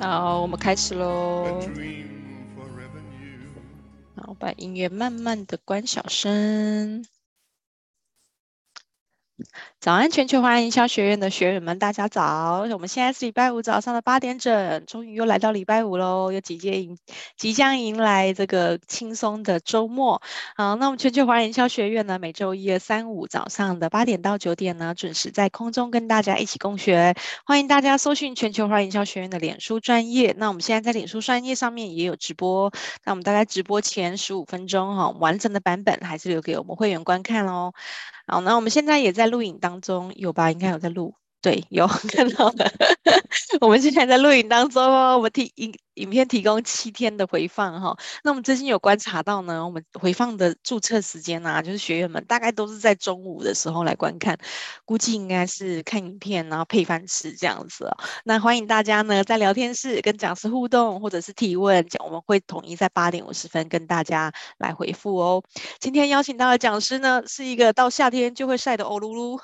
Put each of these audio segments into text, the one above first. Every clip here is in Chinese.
好，我们开始喽。好，把音乐慢慢的关小声。早安，全球华人营销学院的学员们，大家早！我们现在是礼拜五早上的八点整，终于又来到礼拜五喽，又即将迎即将迎来这个轻松的周末。好，那我们全球华人营销学院呢，每周一、二、三、五早上的八点到九点呢，准时在空中跟大家一起共学。欢迎大家搜寻全球华人营销学院的脸书专业。那我们现在在脸书专业上面也有直播，那我们大概直播前十五分钟哈，完整的版本还是留给我们会员观看哦。好，那我们现在也在录影当当中，有吧？应该有在录，对，有 看到的。我们现在在录影当中哦，我们听音。影片提供七天的回放哈，那我们最近有观察到呢，我们回放的注册时间、啊，就是学员们大概都是在中午的时候来观看，估计应该是看影片然后配饭吃这样子哦。那欢迎大家呢在聊天室跟讲师互动或者是提问，我们会统一在八点五十分跟大家来回复哦。今天邀请到的讲师呢是一个到夏天就会晒得欧噜噜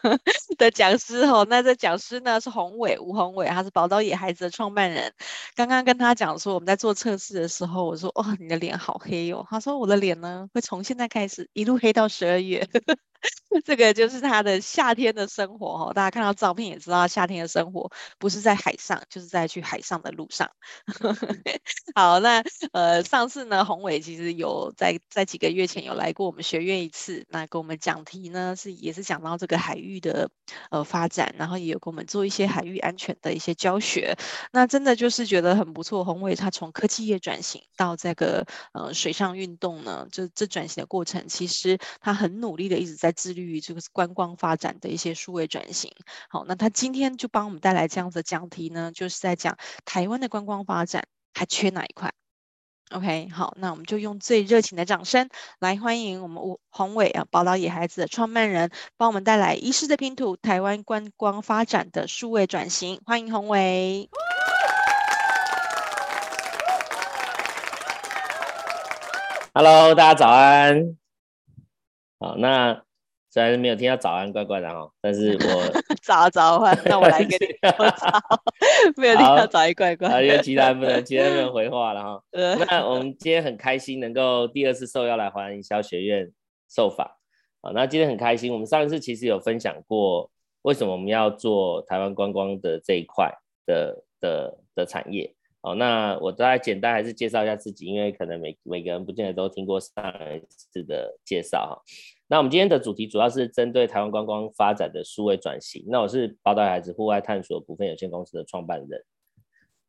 的讲师哦，那这讲师呢是宏伟吴宏伟，他是宝岛野孩子的创办人，刚刚。跟他讲说，我们在做测试的时候，我说：“哇，你的脸好黑哟、哦。”他说：“我的脸呢，会从现在开始一路黑到十二月。” 这个就是他的夏天的生活哈，大家看到照片也知道，夏天的生活不是在海上，就是在去海上的路上。好，那呃，上次呢，宏伟其实有在在几个月前有来过我们学院一次，那跟我们讲题呢是也是讲到这个海域的呃发展，然后也有跟我们做一些海域安全的一些教学。那真的就是觉得很不错，宏伟他从科技业转型到这个呃水上运动呢，就这转型的过程，其实他很努力的一直在。致力于这个观光发展的一些数位转型，好，那他今天就帮我们带来这样子的讲题呢，就是在讲台湾的观光发展还缺哪一块？OK，好，那我们就用最热情的掌声来欢迎我们宏伟啊，宝岛野孩子的创办人，帮我们带来一世的拼图——台湾观光发展的数位转型，欢迎宏伟。Hello，大家早安。好，那。虽然没有听到早安，怪怪的哈，但是我 早早安，那我来跟你 说早，没有听到早安，怪怪。啊，因为其他人不能，其他人不能回话了哈。那我们今天很开心能够第二次受邀来华人营销学院受访啊，那今天很开心，我们上一次其实有分享过为什么我们要做台湾观光的这一块的的的产业。好，那我大概简单还是介绍一下自己，因为可能每每个人不见得都听过上一次的介绍哈。那我们今天的主题主要是针对台湾观光发展的数位转型。那我是宝岛孩子户外探索股份有限公司的创办人。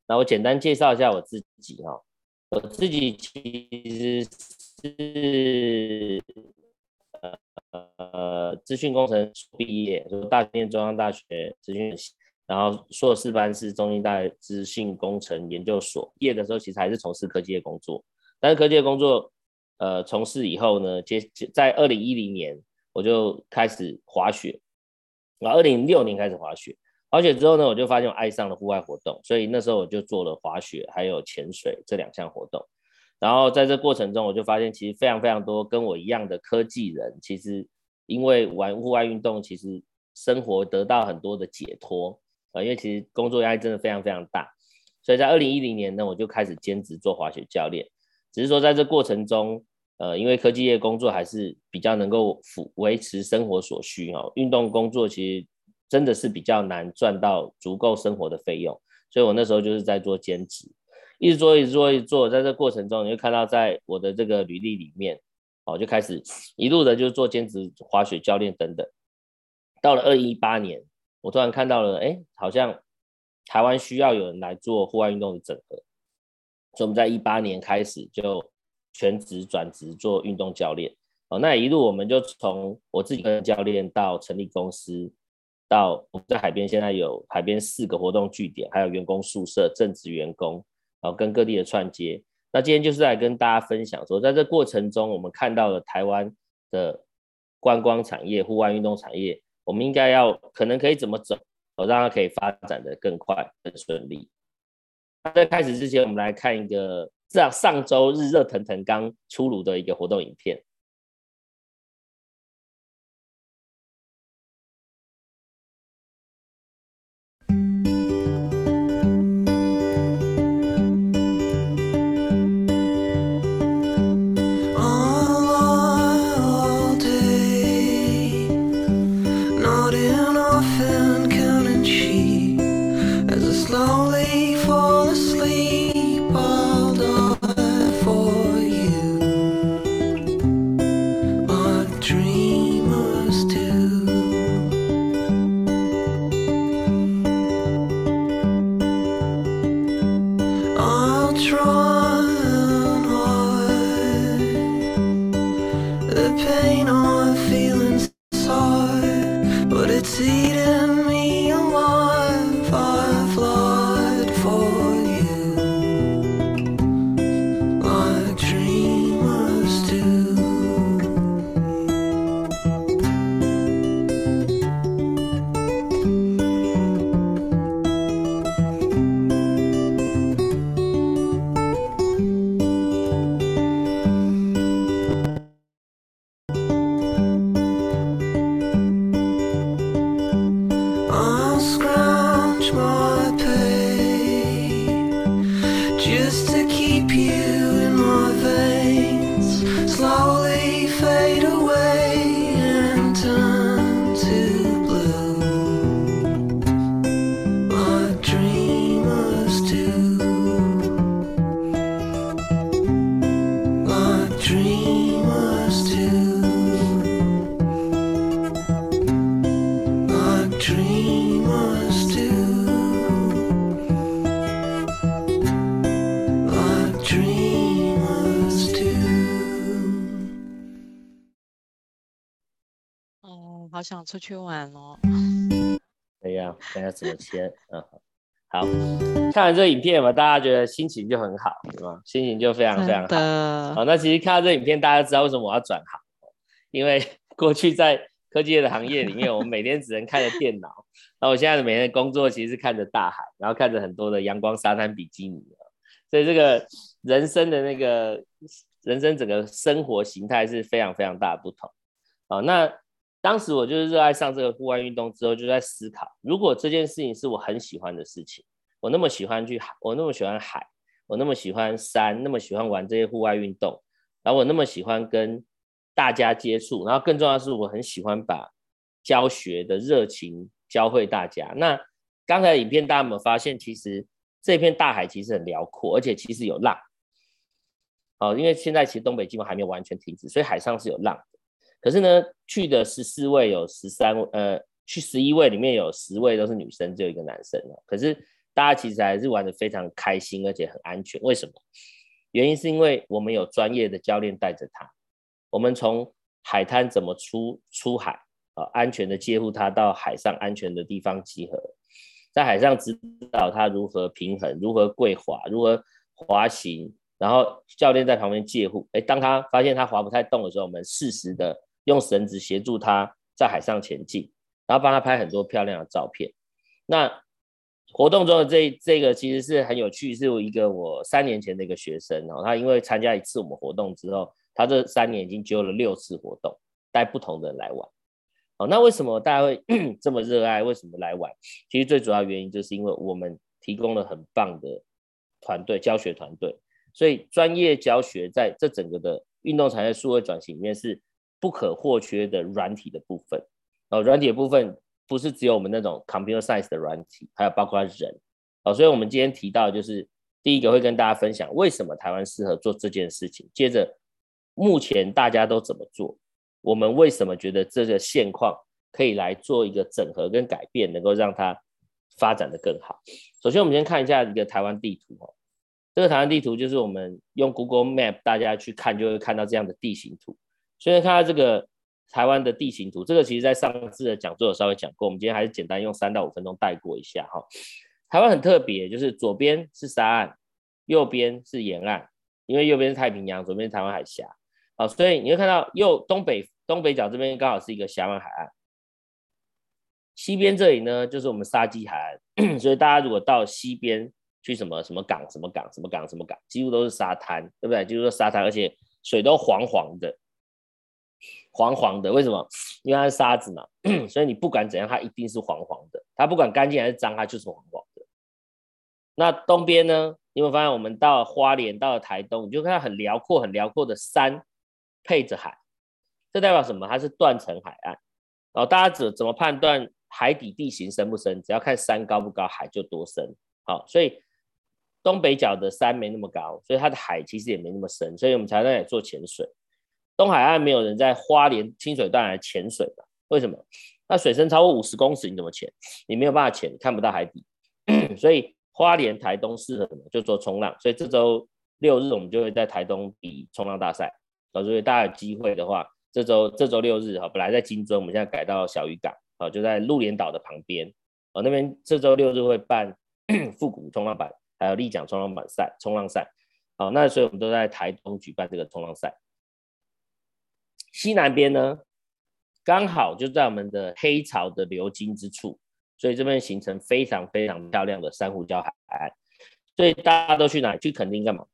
那我简单介绍一下我自己哈，我自己其实是呃资讯工程毕业，就大念中央大学资讯系，然后硕士班是中兴大资讯工程研究所。毕业的时候其实还是从事科技业工作，但是科技业工作。呃，从事以后呢，接在二零一零年我就开始滑雪，然后二零零六年开始滑雪，滑雪之后呢，我就发现我爱上了户外活动，所以那时候我就做了滑雪还有潜水这两项活动。然后在这过程中，我就发现其实非常非常多跟我一样的科技人，其实因为玩户外运动，其实生活得到很多的解脱啊，因为其实工作压力真的非常非常大，所以在二零一零年呢，我就开始兼职做滑雪教练。只是说，在这过程中，呃，因为科技业工作还是比较能够维维持生活所需哦。运动工作其实真的是比较难赚到足够生活的费用，所以我那时候就是在做兼职，一直做，一直做，一直做。在这过程中，你会看到在我的这个履历里面，哦，就开始一路的就做兼职滑雪教练等等。到了二零一八年，我突然看到了，哎，好像台湾需要有人来做户外运动的整合。所以我们在一八年开始就全职转职做运动教练，哦，那一路我们就从我自己跟教练到成立公司，到我们在海边现在有海边四个活动据点，还有员工宿舍、正职员工，然后跟各地的串接。那今天就是来跟大家分享说，在这过程中我们看到了台湾的观光产业、户外运动产业，我们应该要可能可以怎么走，哦，让它可以发展得更快、更顺利。在开始之前，我们来看一个这上周日热腾腾刚出炉的一个活动影片。出去玩哦！哎呀，看下怎么签。嗯，好，看完这个影片嘛，大家觉得心情就很好，对吗？心情就非常非常好。好，那其实看到这影片，大家知道为什么我要转行？因为过去在科技业的行业里面，我们每天只能看着电脑。那我现在的每天的工作其实是看着大海，然后看着很多的阳光沙滩比基尼。所以这个人生的那个人生整个生活形态是非常非常大的不同。哦，那。当时我就是热爱上这个户外运动之后，就在思考，如果这件事情是我很喜欢的事情，我那么喜欢去海，我那么喜欢海，我那么喜欢山，那么喜欢玩这些户外运动，然后我那么喜欢跟大家接触，然后更重要的是，我很喜欢把教学的热情教会大家。那刚才影片大家有没有发现，其实这片大海其实很辽阔，而且其实有浪。哦，因为现在其实东北季风还没有完全停止，所以海上是有浪。可是呢，去的十四位有十三，呃，去十一位里面有十位都是女生，只有一个男生。可是大家其实还是玩的非常开心，而且很安全。为什么？原因是因为我们有专业的教练带着他，我们从海滩怎么出出海啊，安全的接护他到海上安全的地方集合，在海上指导他如何平衡，如何跪滑，如何滑行，然后教练在旁边借护。哎，当他发现他滑不太动的时候，我们适时的。用绳子协助他在海上前进，然后帮他拍很多漂亮的照片。那活动中的这这个其实是很有趣，是有一个我三年前的一个学生哦，他因为参加一次我们活动之后，他这三年已经揪了六次活动，带不同的人来玩。哦，那为什么大家会 这么热爱？为什么来玩？其实最主要原因就是因为我们提供了很棒的团队教学团队，所以专业教学在这整个的运动产业数位转型里面是。不可或缺的软体的部分，哦，软体的部分不是只有我们那种 computer science 的软体，还有包括人，哦，所以我们今天提到就是第一个会跟大家分享为什么台湾适合做这件事情，接着目前大家都怎么做，我们为什么觉得这个现况可以来做一个整合跟改变，能够让它发展的更好。首先，我们先看一下一个台湾地图哦，这个台湾地图就是我们用 Google Map 大家去看就会看到这样的地形图。所以看到这个台湾的地形图，这个其实在上次的讲座有稍微讲过，我们今天还是简单用三到五分钟带过一下哈。台湾很特别，就是左边是沙岸，右边是沿岸，因为右边是太平洋，左边是台湾海峡，好，所以你会看到右东北东北角这边刚好是一个峡湾海岸，西边这里呢就是我们沙基海岸，所以大家如果到西边去什么什么港什么港什么港什么港，几乎都是沙滩，对不对？就是说沙滩，而且水都黄黄的。黄黄的，为什么？因为它是沙子嘛，所以你不管怎样，它一定是黄黄的。它不管干净还是脏，它就是黄黄的。那东边呢？你会发现，我们到了花莲，到了台东，你就看到很辽阔、很辽阔的山配着海，这代表什么？它是断层海岸。然后大家怎怎么判断海底地形深不深？只要看山高不高，海就多深。好，所以东北角的山没那么高，所以它的海其实也没那么深，所以我们才在那里做潜水。东海岸没有人在花莲清水段来潜水的，为什么？那水深超过五十公尺，你怎么潜？你没有办法潜，看不到海底。所以花莲、台东适合什么？就做冲浪。所以这周六日我们就会在台东比冲浪大赛。所以大家有机会的话，这周这周六日哈，本来在金樽，我们现在改到小渔港啊，就在鹿连岛的旁边。哦，那边这周六日会办 复古冲浪板，还有立桨冲浪板赛、冲浪赛。好，那所以我们都在台东举办这个冲浪赛。西南边呢，刚好就在我们的黑潮的流经之处，所以这边形成非常非常漂亮的珊瑚礁海岸。所以大家都去哪？去垦丁干嘛？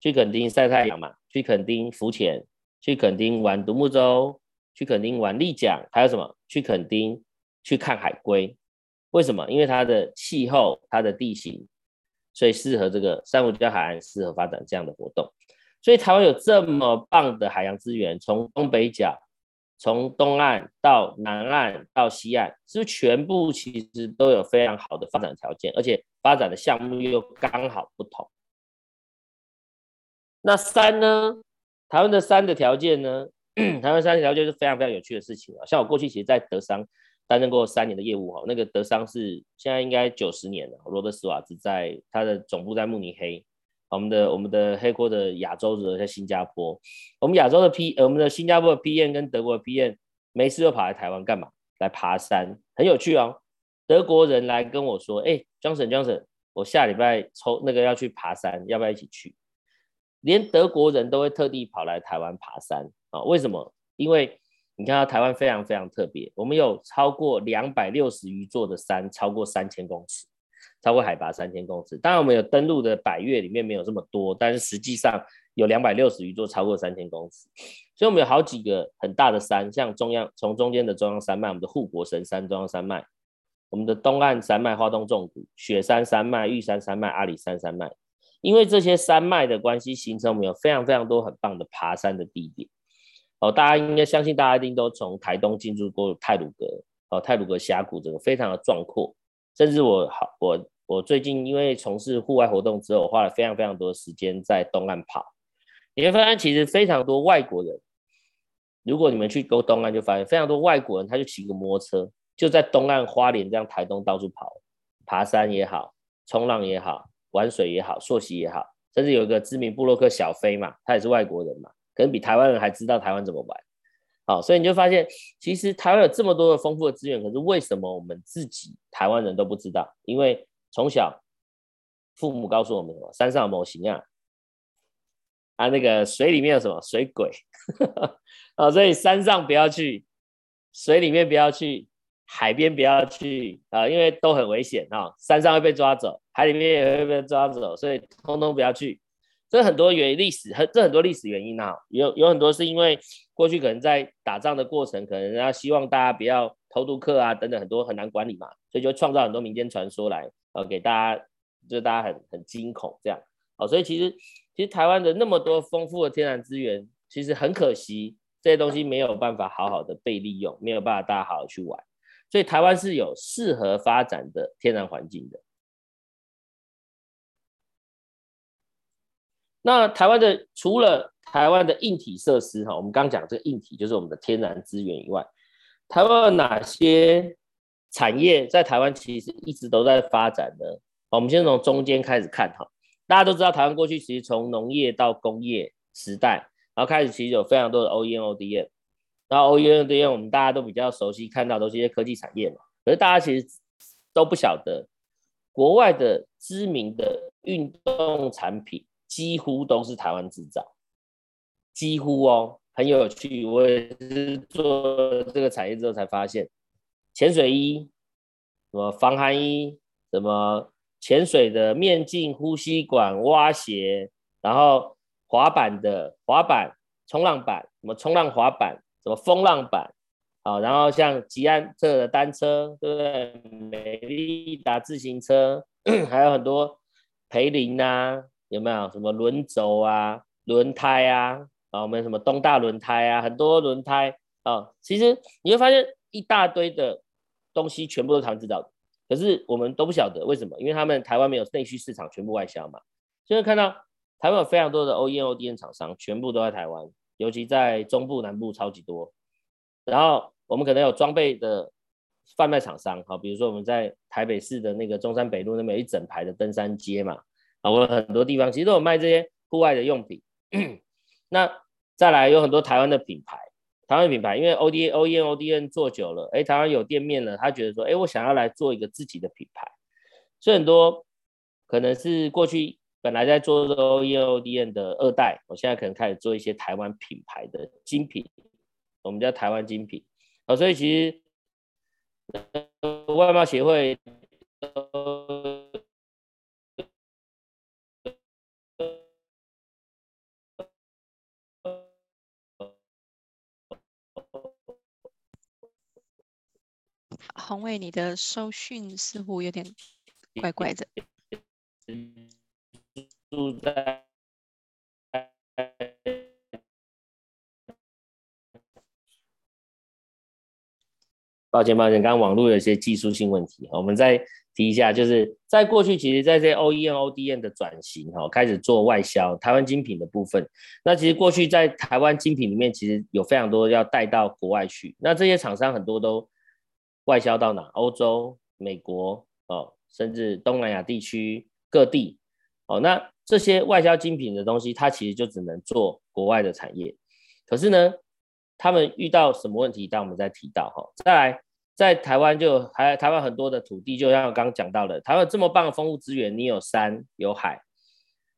去垦丁晒太阳嘛？去垦丁浮潜？去垦丁玩独木舟？去垦丁玩立桨？还有什么？去垦丁去看海龟。为什么？因为它的气候、它的地形，所以适合这个珊瑚礁海岸适合发展这样的活动。所以台湾有这么棒的海洋资源，从东北角，从东岸到南岸到西岸，是不是全部其实都有非常好的发展条件，而且发展的项目又刚好不同。那山呢？台湾的山的条件呢？台湾山的条件是非常非常有趣的事情啊。像我过去其实，在德商担任过三年的业务哈，那个德商是现在应该九十年了，罗德斯瓦兹在他的总部在慕尼黑。我们的我们的黑锅的亚洲的在新加坡，我们亚洲的 P，我们的新加坡的 PM 跟德国的 PM 没事又跑来台湾干嘛？来爬山，很有趣哦。德国人来跟我说，哎，Johnson Johnson，我下礼拜抽那个要去爬山，要不要一起去？连德国人都会特地跑来台湾爬山啊？为什么？因为你看到台湾非常非常特别，我们有超过两百六十余座的山，超过三千公尺。超过海拔三千公尺，当然我们有登录的百岳里面没有这么多，但是实际上有两百六十余座超过三千公尺，所以我们有好几个很大的山，像中央从中间的中央山脉，我们的护国神山中央山脉，我们的东岸山脉花东纵谷、雪山山脉、玉山山脉、阿里山山脉，因为这些山脉的关系，形成我们有非常非常多很棒的爬山的地点。哦，大家应该相信，大家一定都从台东进入过太鲁阁，哦，太鲁阁峡谷这个非常的壮阔。甚至我好，我我最近因为从事户外活动之后，我花了非常非常多时间在东岸跑。你会发现，其实非常多外国人，如果你们去勾东岸，就发现非常多外国人，他就骑个摩托车，就在东岸花莲这样台东到处跑，爬山也好，冲浪也好，玩水也好，溯溪也好，甚至有一个知名部落客小飞嘛，他也是外国人嘛，可能比台湾人还知道台湾怎么玩。好，所以你就发现，其实台湾有这么多的丰富的资源，可是为什么我们自己台湾人都不知道？因为从小父母告诉我们什么？山上有模型啊，啊，那个水里面有什么水鬼？啊，所以山上不要去，水里面不要去，海边不要去啊，因为都很危险啊，山上会被抓走，海里面也会被抓走，所以通通不要去。这很多原历史，很这很多历史原因啊，有有很多是因为过去可能在打仗的过程，可能要希望大家不要偷渡客啊等等，很多很难管理嘛，所以就创造很多民间传说来，呃，给大家，就大家很很惊恐这样，哦，所以其实其实台湾的那么多丰富的天然资源，其实很可惜这些东西没有办法好好的被利用，没有办法大家好好去玩，所以台湾是有适合发展的天然环境的。那台湾的除了台湾的硬体设施哈，我们刚讲这个硬体就是我们的天然资源以外，台湾有哪些产业在台湾其实一直都在发展呢？我们先从中间开始看哈，大家都知道台湾过去其实从农业到工业时代，然后开始其实有非常多的 OEM、ODM，然后 OEM、ODM 我们大家都比较熟悉，看到都是一些科技产业嘛，可是大家其实都不晓得国外的知名的运动产品。几乎都是台湾制造，几乎哦，很有趣。我也是做这个产业之后才发现，潜水衣、什么防寒衣、什么潜水的面镜、呼吸管、蛙鞋，然后滑板的滑板、冲浪板，什么冲浪滑板、什么风浪板，好，然后像吉安特的单车，对不对？美利达自行车，还有很多培林呐。有没有什么轮轴啊、轮胎啊？啊，我们什么东大轮胎啊，很多轮胎啊。其实你会发现一大堆的东西全部都是台湾制造的，可是我们都不晓得为什么，因为他们台湾没有内需市场，全部外销嘛。现在看到台湾有非常多的 OEM、ODM 厂商，全部都在台湾，尤其在中部、南部超级多。然后我们可能有装备的贩卖厂商，好，比如说我们在台北市的那个中山北路那边有一整排的登山街嘛。啊，我很多地方其实都有卖这些户外的用品。那再来有很多台湾的品牌，台湾品牌，因为 O D O E N O D N 做久了，哎，台湾有店面了，他觉得说，哎，我想要来做一个自己的品牌。所以很多可能是过去本来在做 OEM、ODM 的二代，我现在可能开始做一些台湾品牌的精品，我们叫台湾精品。啊，所以其实外贸协会。宏伟，你的收讯似乎有点怪怪的。住在。抱歉，抱歉，刚刚网络有一些技术性问题，我们再提一下，就是在过去，其实在这 OEM、ODM 的转型，哈，开始做外销台湾精品的部分。那其实过去在台湾精品里面，其实有非常多要带到国外去。那这些厂商很多都外销到哪？欧洲、美国，哦，甚至东南亚地区各地，哦，那这些外销精品的东西，它其实就只能做国外的产业。可是呢，他们遇到什么问题？当我们再提到哈。再来，在台湾就还台湾很多的土地，就像我刚刚讲到的，台湾这么棒的丰富资源，你有山有海，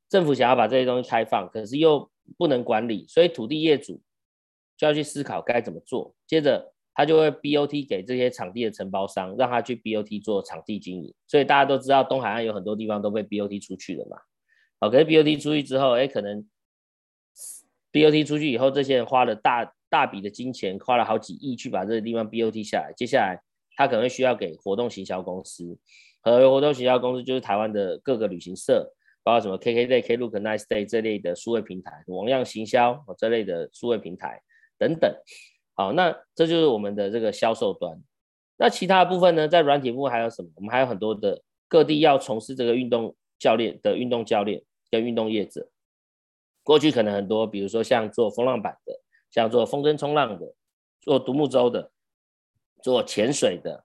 政府想要把这些东西开放，可是又不能管理，所以土地业主就要去思考该怎么做。接着他就会 BOT 给这些场地的承包商，让他去 BOT 做场地经营。所以大家都知道，东海岸有很多地方都被 BOT 出去了嘛。好，可是 BOT 出去之后，哎，可能 BOT 出去以后，这些人花了大。大笔的金钱花了好几亿去把这个地方 BOT 下来，接下来他可能需要给活动行销公司和活动行销公司，就是台湾的各个旅行社，包括什么 KKday、Klook、Nice Day 这类的数位平台，网样行销这类的数位平台等等。好，那这就是我们的这个销售端。那其他部分呢，在软体部还有什么？我们还有很多的各地要从事这个运动教练的运动教练跟运动业者。过去可能很多，比如说像做风浪板的。像做风筝冲浪的，做独木舟的，做潜水的，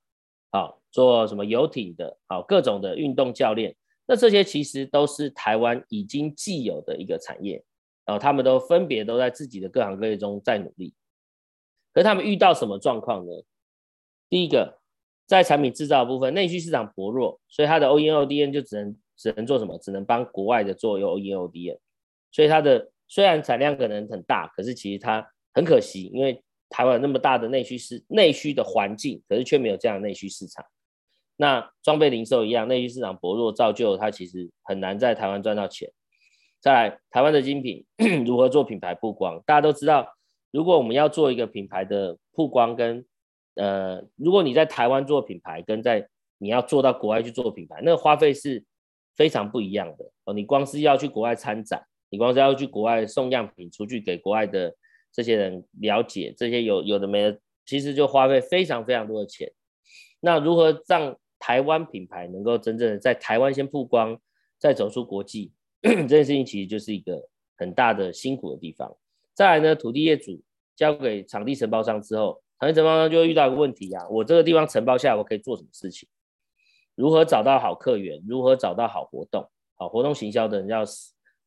好，做什么游艇的，好，各种的运动教练，那这些其实都是台湾已经既有的一个产业，然后他们都分别都在自己的各行各业中在努力。可是他们遇到什么状况呢？第一个，在产品制造部分，内需市场薄弱，所以它的 OEM、ODM 就只能只能做什么？只能帮国外的做 OEM、ODM，所以它的虽然产量可能很大，可是其实它很可惜，因为台湾那么大的内需市内需的环境，可是却没有这样的内需市场。那装备零售一样，内需市场薄弱，造就它其实很难在台湾赚到钱。再来，台湾的精品 如何做品牌曝光？大家都知道，如果我们要做一个品牌的曝光跟，呃，如果你在台湾做品牌，跟在你要做到国外去做品牌，那个花费是非常不一样的哦。你光是要去国外参展，你光是要去国外送样品出去给国外的。这些人了解这些有有的没的，其实就花费非常非常多的钱。那如何让台湾品牌能够真正的在台湾先曝光，再走出国际，这件事情其实就是一个很大的辛苦的地方。再来呢，土地业主交给场地承包商之后，场地承包商就会遇到一个问题啊，我这个地方承包下来，我可以做什么事情？如何找到好客源？如何找到好活动？好活动行销的人要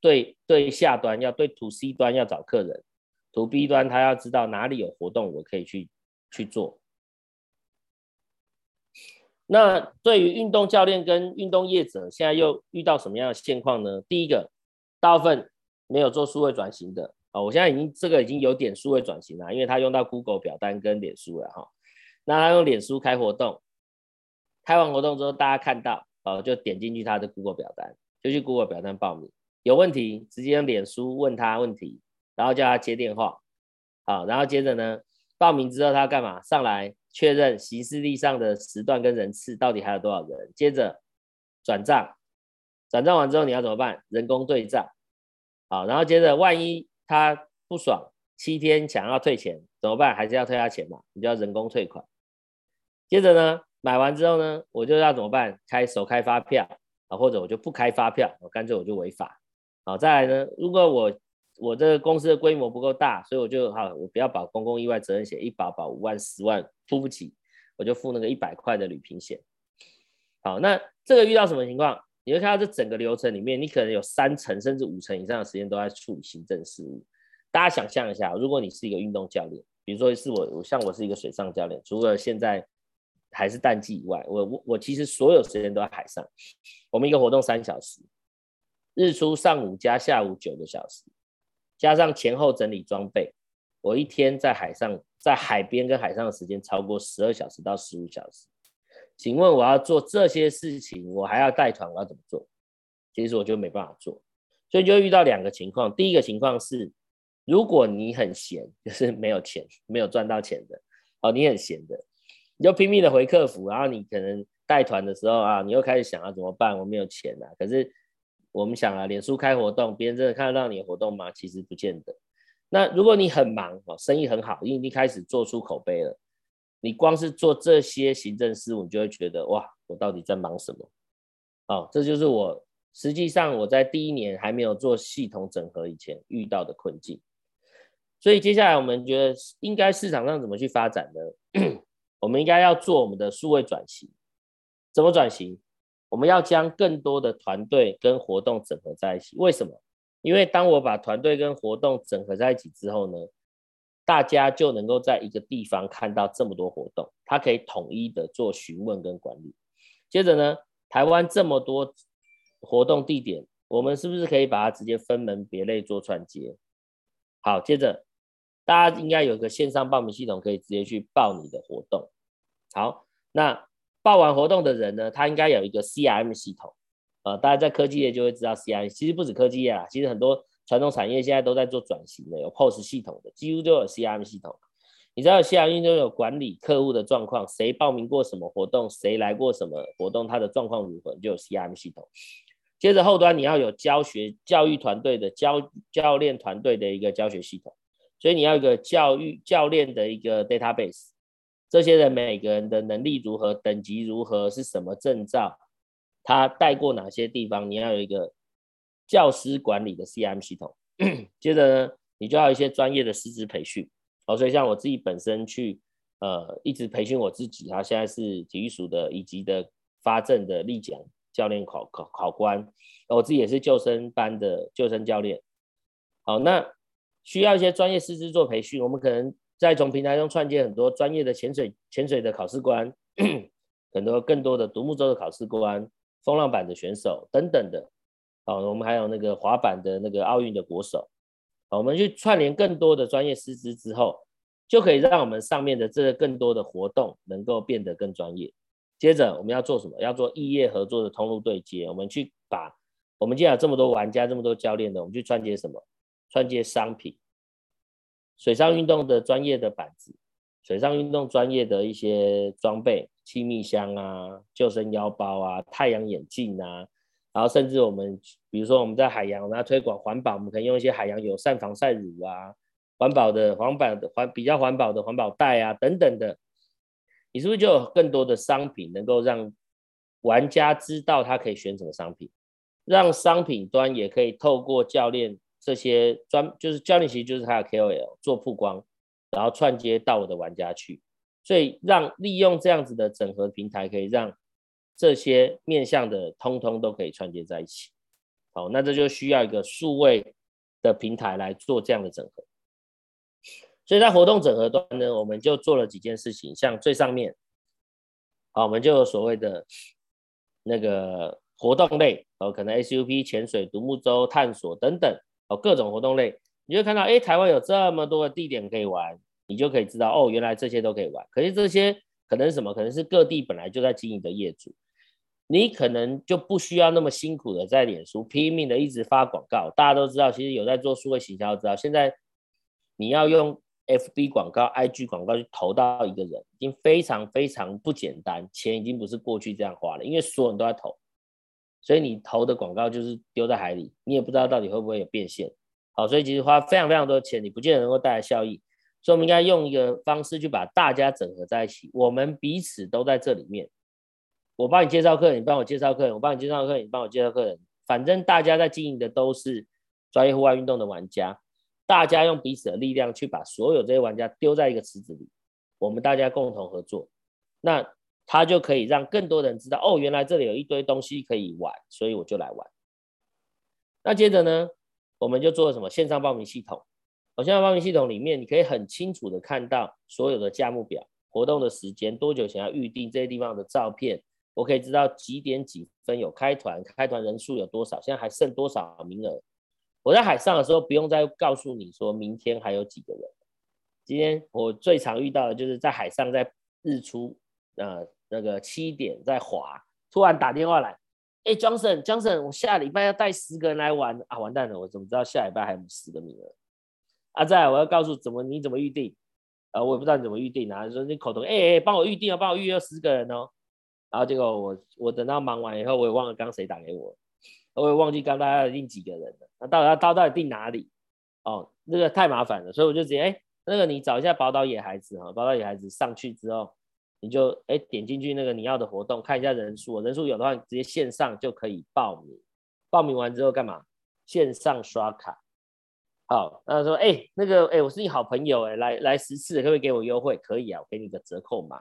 对对下端要对 to C 端要找客人。图 B 端，他要知道哪里有活动，我可以去去做。那对于运动教练跟运动业者，现在又遇到什么样的现况呢？第一个，大部分没有做数位转型的啊，我现在已经这个已经有点数位转型了，因为他用到 Google 表单跟脸书了哈。那他用脸书开活动，开完活动之后，大家看到哦，就点进去他的 Google 表单，就去 Google 表单报名，有问题直接用脸书问他问题。然后叫他接电话，好，然后接着呢，报名之后他干嘛？上来确认行事历上的时段跟人次到底还有多少人，接着转账，转账完之后你要怎么办？人工对账，好，然后接着万一他不爽，七天想要退钱怎么办？还是要退他钱嘛？你就要人工退款。接着呢，买完之后呢，我就要怎么办？开手开发票啊，或者我就不开发票，我干脆我就违法。好，再来呢，如果我我这个公司的规模不够大，所以我就好，我不要保公共意外责任险，一保保五万、十万付不起，我就付那个一百块的旅平险。好，那这个遇到什么情况？你会看到这整个流程里面，你可能有三成甚至五成以上的时间都在处理行政事务。大家想象一下，如果你是一个运动教练，比如说是我，我像我是一个水上教练，除了现在还是淡季以外，我我我其实所有时间都在海上。我们一个活动三小时，日出上午加下午九个小时。加上前后整理装备，我一天在海上，在海边跟海上的时间超过十二小时到十五小时。请问我要做这些事情，我还要带团，我要怎么做？其实我就没办法做，所以就遇到两个情况。第一个情况是，如果你很闲，就是没有钱，没有赚到钱的，哦，你很闲的，你就拼命的回客服，然后你可能带团的时候啊，你又开始想啊怎么办？我没有钱啊。可是我们想啊，脸书开活动，别人真的看得到你的活动吗？其实不见得。那如果你很忙哦，生意很好，你已经开始做出口碑了，你光是做这些行政事务，你就会觉得哇，我到底在忙什么？哦，这就是我实际上我在第一年还没有做系统整合以前遇到的困境。所以接下来我们觉得应该市场上怎么去发展呢？我们应该要做我们的数位转型。怎么转型？我们要将更多的团队跟活动整合在一起。为什么？因为当我把团队跟活动整合在一起之后呢，大家就能够在一个地方看到这么多活动，它可以统一的做询问跟管理。接着呢，台湾这么多活动地点，我们是不是可以把它直接分门别类做串接？好，接着大家应该有个线上报名系统，可以直接去报你的活动。好，那报完活动的人呢，他应该有一个 CRM 系统。呃，大家在科技业就会知道 CRM，其实不止科技业啦，其实很多传统产业现在都在做转型的，有 POS 系统的，几乎都有 CRM 系统。你知道 CRM 就有管理客户的状况，谁报名过什么活动，谁来过什么活动，他的状况如何，就有 CRM 系统。接着后端你要有教学教育团队的教教练团队的一个教学系统，所以你要一个教育教练的一个 database，这些人每个人的能力如何，等级如何，是什么证照。他带过哪些地方？你要有一个教师管理的 CM 系统。接着呢，你就要一些专业的师资培训。哦，所以像我自己本身去呃一直培训我自己，他现在是体育署的以及的发证的立奖教练考考考官。我自己也是救生班的救生教练。好，那需要一些专业师资做培训。我们可能在从平台中串接很多专业的潜水潜水的考试官，很多更多的独木舟的考试官。风浪板的选手等等的，好，我们还有那个滑板的那个奥运的国手，好，我们去串联更多的专业师资之后，就可以让我们上面的这个更多的活动能够变得更专业。接着我们要做什么？要做异业合作的通路对接。我们去把我们既然有这么多玩家、这么多教练的，我们去串接什么？串接商品，水上运动的专业的板子，水上运动专业的一些装备。气密箱啊，救生腰包啊，太阳眼镜啊，然后甚至我们，比如说我们在海洋，我们要推广环保，我们可以用一些海洋友善防晒乳啊，环保的环保的环比较环保的环保袋啊等等的，你是不是就有更多的商品能够让玩家知道他可以选什么商品，让商品端也可以透过教练这些专，就是教练其实就是他的 KOL 做曝光，然后串接到我的玩家去。所以，让利用这样子的整合平台，可以让这些面向的通通都可以串接在一起。好，那这就需要一个数位的平台来做这样的整合。所以在活动整合端呢，我们就做了几件事情，像最上面，好，我们就有所谓的那个活动类，哦，可能 SUP、潜水、独木舟、探索等等，哦，各种活动类，你就看到，哎，台湾有这么多的地点可以玩。你就可以知道哦，原来这些都可以玩。可是这些可能什么？可能是各地本来就在经营的业主，你可能就不需要那么辛苦的在脸书拼命的一直发广告。大家都知道，其实有在做数位行销，知道现在你要用 FB 广告、IG 广告去投到一个人，已经非常非常不简单，钱已经不是过去这样花了，因为所有人都在投，所以你投的广告就是丢在海里，你也不知道到底会不会有变现。好，所以其实花非常非常多的钱，你不见得能够带来效益。所以，我们应该用一个方式去把大家整合在一起。我们彼此都在这里面。我帮你介绍客人，你帮我介绍客人；我帮你介绍客人，你帮我介绍客人。反正大家在经营的都是专业户外运动的玩家。大家用彼此的力量去把所有这些玩家丢在一个池子里。我们大家共同合作，那他就可以让更多人知道哦，原来这里有一堆东西可以玩，所以我就来玩。那接着呢，我们就做了什么线上报名系统。线上报名系统里面，你可以很清楚的看到所有的价目表、活动的时间、多久想要预定这些地方的照片。我可以知道几点几分有开团，开团人数有多少，现在还剩多少名额。我在海上的时候，不用再告诉你说明天还有几个人。今天我最常遇到的就是在海上，在日出，呃，那个七点在滑，突然打电话来，哎，Johnson，Johnson，我下礼拜要带十个人来玩啊，完蛋了，我怎么知道下礼拜还有十个名额？啊，在我要告诉怎么你怎么预定？啊，我也不知道你怎么预定啊，说你口头，哎、欸、哎，帮、我预定啊，帮我预约十个人哦。然后结果我我等到忙完以后，我也忘了刚谁打给我，我也忘记刚大家要订几个人了。那到底要到到底订哪里？哦，那个太麻烦了，所以我就直接哎、那个你找一下宝岛野孩子哈，宝岛野孩子上去之后，你就哎、点进去那个你要的活动，看一下人数，人数有的话，你直接线上就可以报名。报名完之后干嘛？线上刷卡。好，那说哎、那个哎、我是你好朋友哎，来来十次可不可以给我优惠？可以啊，我给你个折扣码。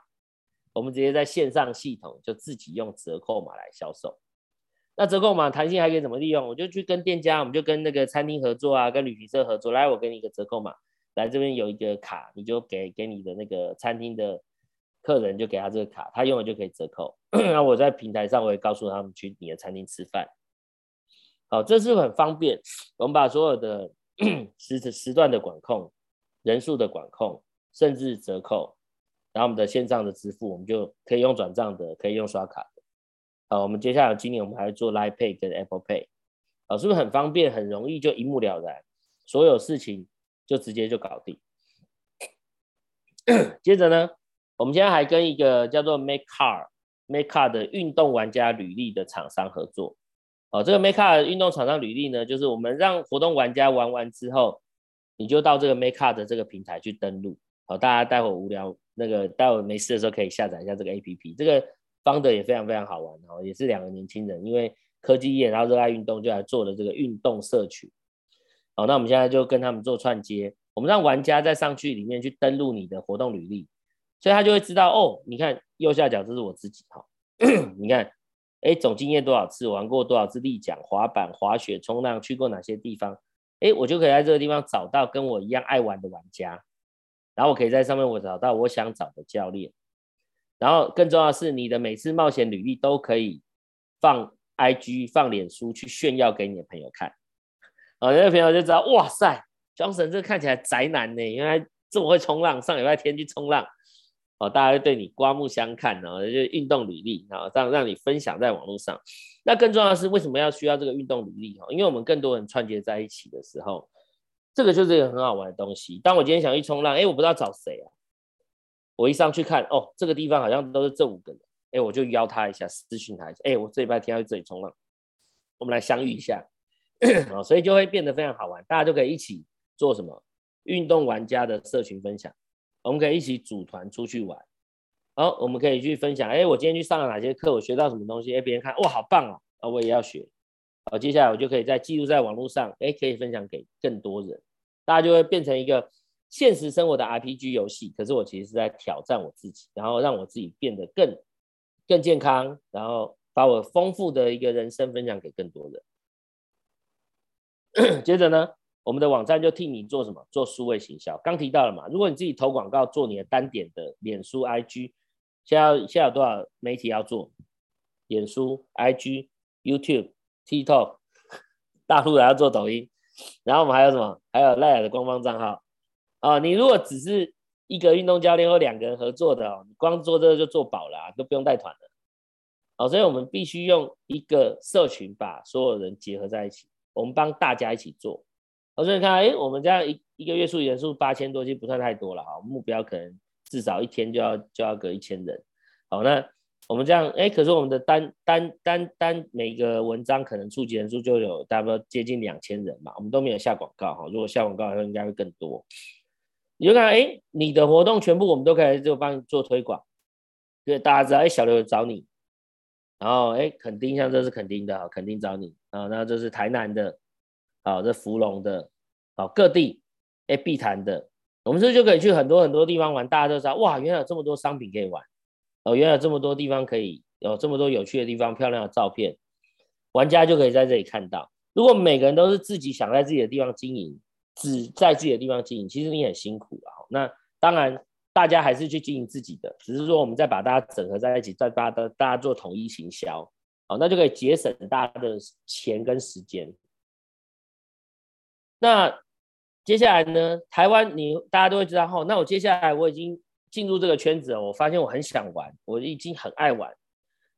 我们直接在线上系统就自己用折扣码来销售。那折扣码弹性还可以怎么利用？我就去跟店家，我们就跟那个餐厅合作啊，跟旅行社合作。来，我给你一个折扣码，来这边有一个卡，你就给给你的那个餐厅的客人，就给他这个卡，他用了就可以折扣。那我在平台上我也告诉他们去你的餐厅吃饭。好，这是很方便。我们把所有的 时时段的管控、人数的管控，甚至折扣。然后我们的线上的支付，我们就可以用转账的，可以用刷卡的。好，我们接下来今年我们还会做 Line Pay 跟 Apple Pay，啊，是不是很方便，很容易就一目了然，所有事情就直接就搞定。接着呢，我们现在还跟一个叫做 Make Car Make Car 的运动玩家履历的厂商合作。哦，这个 Make Car 运动厂商履历呢，就是我们让活动玩家玩完之后，你就到这个 Make Car 的这个平台去登录。好，大家待会无聊。那个待会没事的时候可以下载一下这个 APP，这个 founder 也非常非常好玩哦，也是两个年轻人，因为科技业然后热爱运动，就来做了这个运动社群。好，那我们现在就跟他们做串接，我们让玩家在上去里面去登录你的活动履历，所以他就会知道哦，你看右下角这是我自己哈，你看，哎，总经验多少次，玩过多少次立桨、滑板、滑雪、冲浪，去过哪些地方，哎，我就可以在这个地方找到跟我一样爱玩的玩家。然后我可以在上面我找到我想找的教练，然后更重要的是你的每次冒险履历都可以放 IG 放脸书去炫耀给你的朋友看，啊，那个朋友就知道哇塞，Johnson 这看起来宅男呢，原来这么会冲浪，上礼拜天去冲浪，哦，大家会对你刮目相看哦，就运动履历啊，这样让你分享在网络上。那更重要的是为什么要需要这个运动履历？哦，因为我们更多人串接在一起的时候。这个就是一个很好玩的东西。当我今天想去冲浪，哎，我不知道找谁啊。我一上去看，哦，这个地方好像都是这五个人，哎，我就邀他一下，私讯他一下，哎，我这礼拜天要去这里冲浪，我们来相遇一下。哦，所以就会变得非常好玩，大家就可以一起做什么运动玩家的社群分享，我们可以一起组团出去玩。好，我们可以去分享，哎，我今天去上了哪些课，我学到什么东西，哎，别人看，哇，好棒哦，啊，我也要学。好，接下来我就可以再记录在网络上，哎，可以分享给更多人，大家就会变成一个现实生活的 RPG 游戏。可是我其实是在挑战我自己，然后让我自己变得更更健康，然后把我丰富的一个人生分享给更多人。接着呢，我们的网站就替你做什么？做数位行销。刚提到了嘛，如果你自己投广告，做你的单点的脸书、IG，现在现在有多少媒体要做？脸书、IG、YouTube。TikTok，大陆还要做抖音，然后我们还有什么？还有赖尔的官方账号哦。你如果只是一个运动教练或两个人合作的哦，你光做这个就做饱了，都不用带团了。哦，所以我们必须用一个社群把所有人结合在一起，我们帮大家一起做。哦，所以你看，哎，我们这样一一个月数人数八千多，其实不算太多了哈。目标可能至少一天就要就要个一千人。好，那。我们这样，哎，可是我们的单单单单每个文章可能触及人数就有大概接近两千人嘛，我们都没有下广告哈。如果下广告的话，应该会更多。你就看，哎，你的活动全部我们都可以就帮你做推广，对，大家知道，哎，小刘找你，然后哎，肯定像这是肯定的，肯定找你啊，那这是台南的，好，这芙蓉的，好，各地，哎，碧潭的，我们是不是就可以去很多很多地方玩，大家都知道，哇，原来有这么多商品可以玩。哦，原来有这么多地方可以，有这么多有趣的地方，漂亮的照片，玩家就可以在这里看到。如果每个人都是自己想在自己的地方经营，只在自己的地方经营，其实你很辛苦啊。那当然，大家还是去经营自己的，只是说我们再把大家整合在一起，再把大家大家做统一行销，好，那就可以节省大家的钱跟时间。那接下来呢，台湾你大家都会知道，哦，那我接下来我已经。进入这个圈子，我发现我很想玩，我已经很爱玩，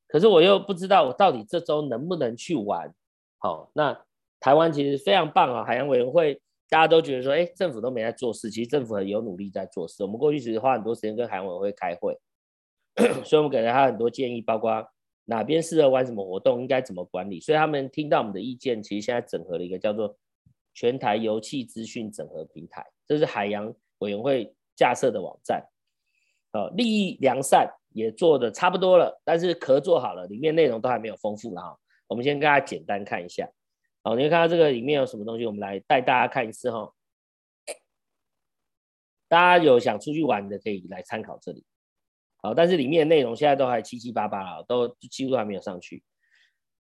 可是我又不知道我到底这周能不能去玩。好，那台湾其实非常棒啊，海洋委员会大家都觉得说，哎，政府都没在做事，其实政府很有努力在做事。我们过去其实花很多时间跟海洋委会开会，所以我们给了他很多建议，包括哪边适合玩什么活动，应该怎么管理。所以他们听到我们的意见，其实现在整合了一个叫做全台油气资讯整合平台，这是海洋委员会架设的网站。呃，利益良善也做的差不多了，但是壳做好了，里面内容都还没有丰富了哈。我们先跟大家简单看一下。好，你会看到这个里面有什么东西？我们来带大家看一次哈。大家有想出去玩的，可以来参考这里。好，但是里面的内容现在都还七七八八了，都几乎都还没有上去。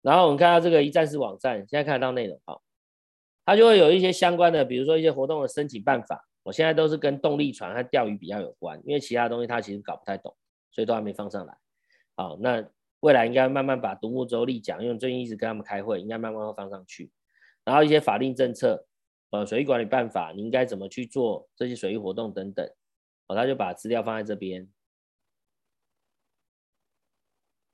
然后我们看到这个一站式网站，现在看得到内容哈，它就会有一些相关的，比如说一些活动的申请办法。我现在都是跟动力船和钓鱼比较有关，因为其他东西他其实搞不太懂，所以都还没放上来。好，那。未来应该慢慢把独木舟立桨，因为最近一直跟他们开会，应该慢慢会放上去。然后一些法令政策，呃，水域管理办法，你应该怎么去做这些水域活动等等，哦，他就把资料放在这边。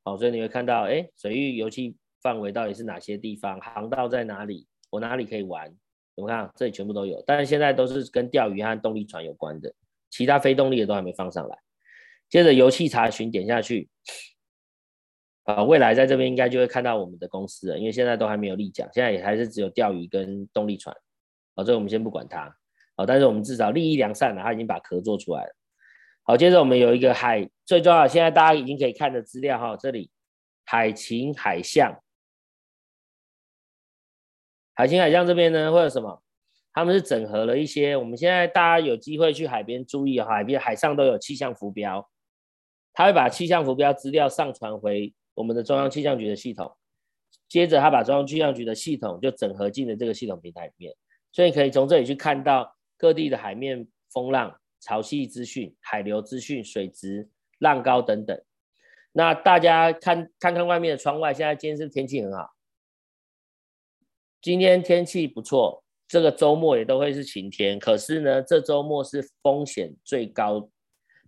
好，所以你会看到，哎，水域游戏范围到底是哪些地方，航道在哪里，我哪里可以玩？我们看这里全部都有，但是现在都是跟钓鱼和动力船有关的，其他非动力的都还没放上来。接着游憩查询点下去。啊，未来在这边应该就会看到我们的公司了，因为现在都还没有立奖，现在也还是只有钓鱼跟动力船。好，这个我们先不管它。好，但是我们至少利益良善了，它已经把壳做出来了。好，接着我们有一个海，最重要，现在大家已经可以看的资料哈，这里海情海象，海星海象这边呢会有什么？他们是整合了一些，我们现在大家有机会去海边注意，海边海上都有气象浮标，他会把气象浮标资料上传回。我们的中央气象局的系统，接着他把中央气象局的系统就整合进了这个系统平台里面，所以可以从这里去看到各地的海面风浪、潮汐资讯、海流资讯、水质、浪高等等。那大家看看看外面的窗外，现在今天是天气很好，今天天气不错，这个周末也都会是晴天。可是呢，这周末是风险最高，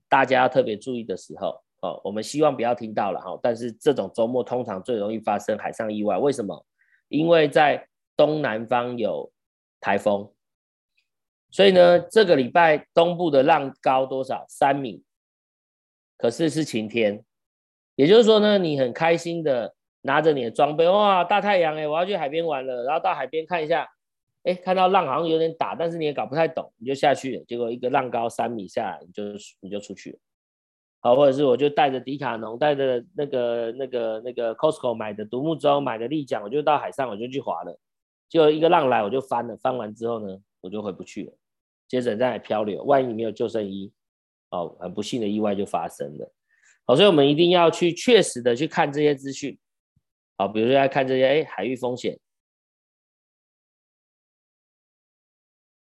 大家要特别注意的时候。哦，我们希望不要听到了哈，但是这种周末通常最容易发生海上意外，为什么？因为在东南方有台风，所以呢，这个礼拜东部的浪高多少？三米，可是是晴天，也就是说呢，你很开心的拿着你的装备，哇，大太阳哎，我要去海边玩了，然后到海边看一下，哎，看到浪好像有点大，但是你也搞不太懂，你就下去，结果一个浪高三米下来，你就你就出去了。好，或者是我就带着迪卡侬，带着那个、那个、那个 Costco 买的独木舟，买的立桨，我就到海上，我就去划了。结果一个浪来，我就翻了。翻完之后呢，我就回不去了。接着在漂流，万一你没有救生衣，哦，很不幸的意外就发生了。好，所以我们一定要去确实的去看这些资讯。好，比如说要看这些，哎，海域风险。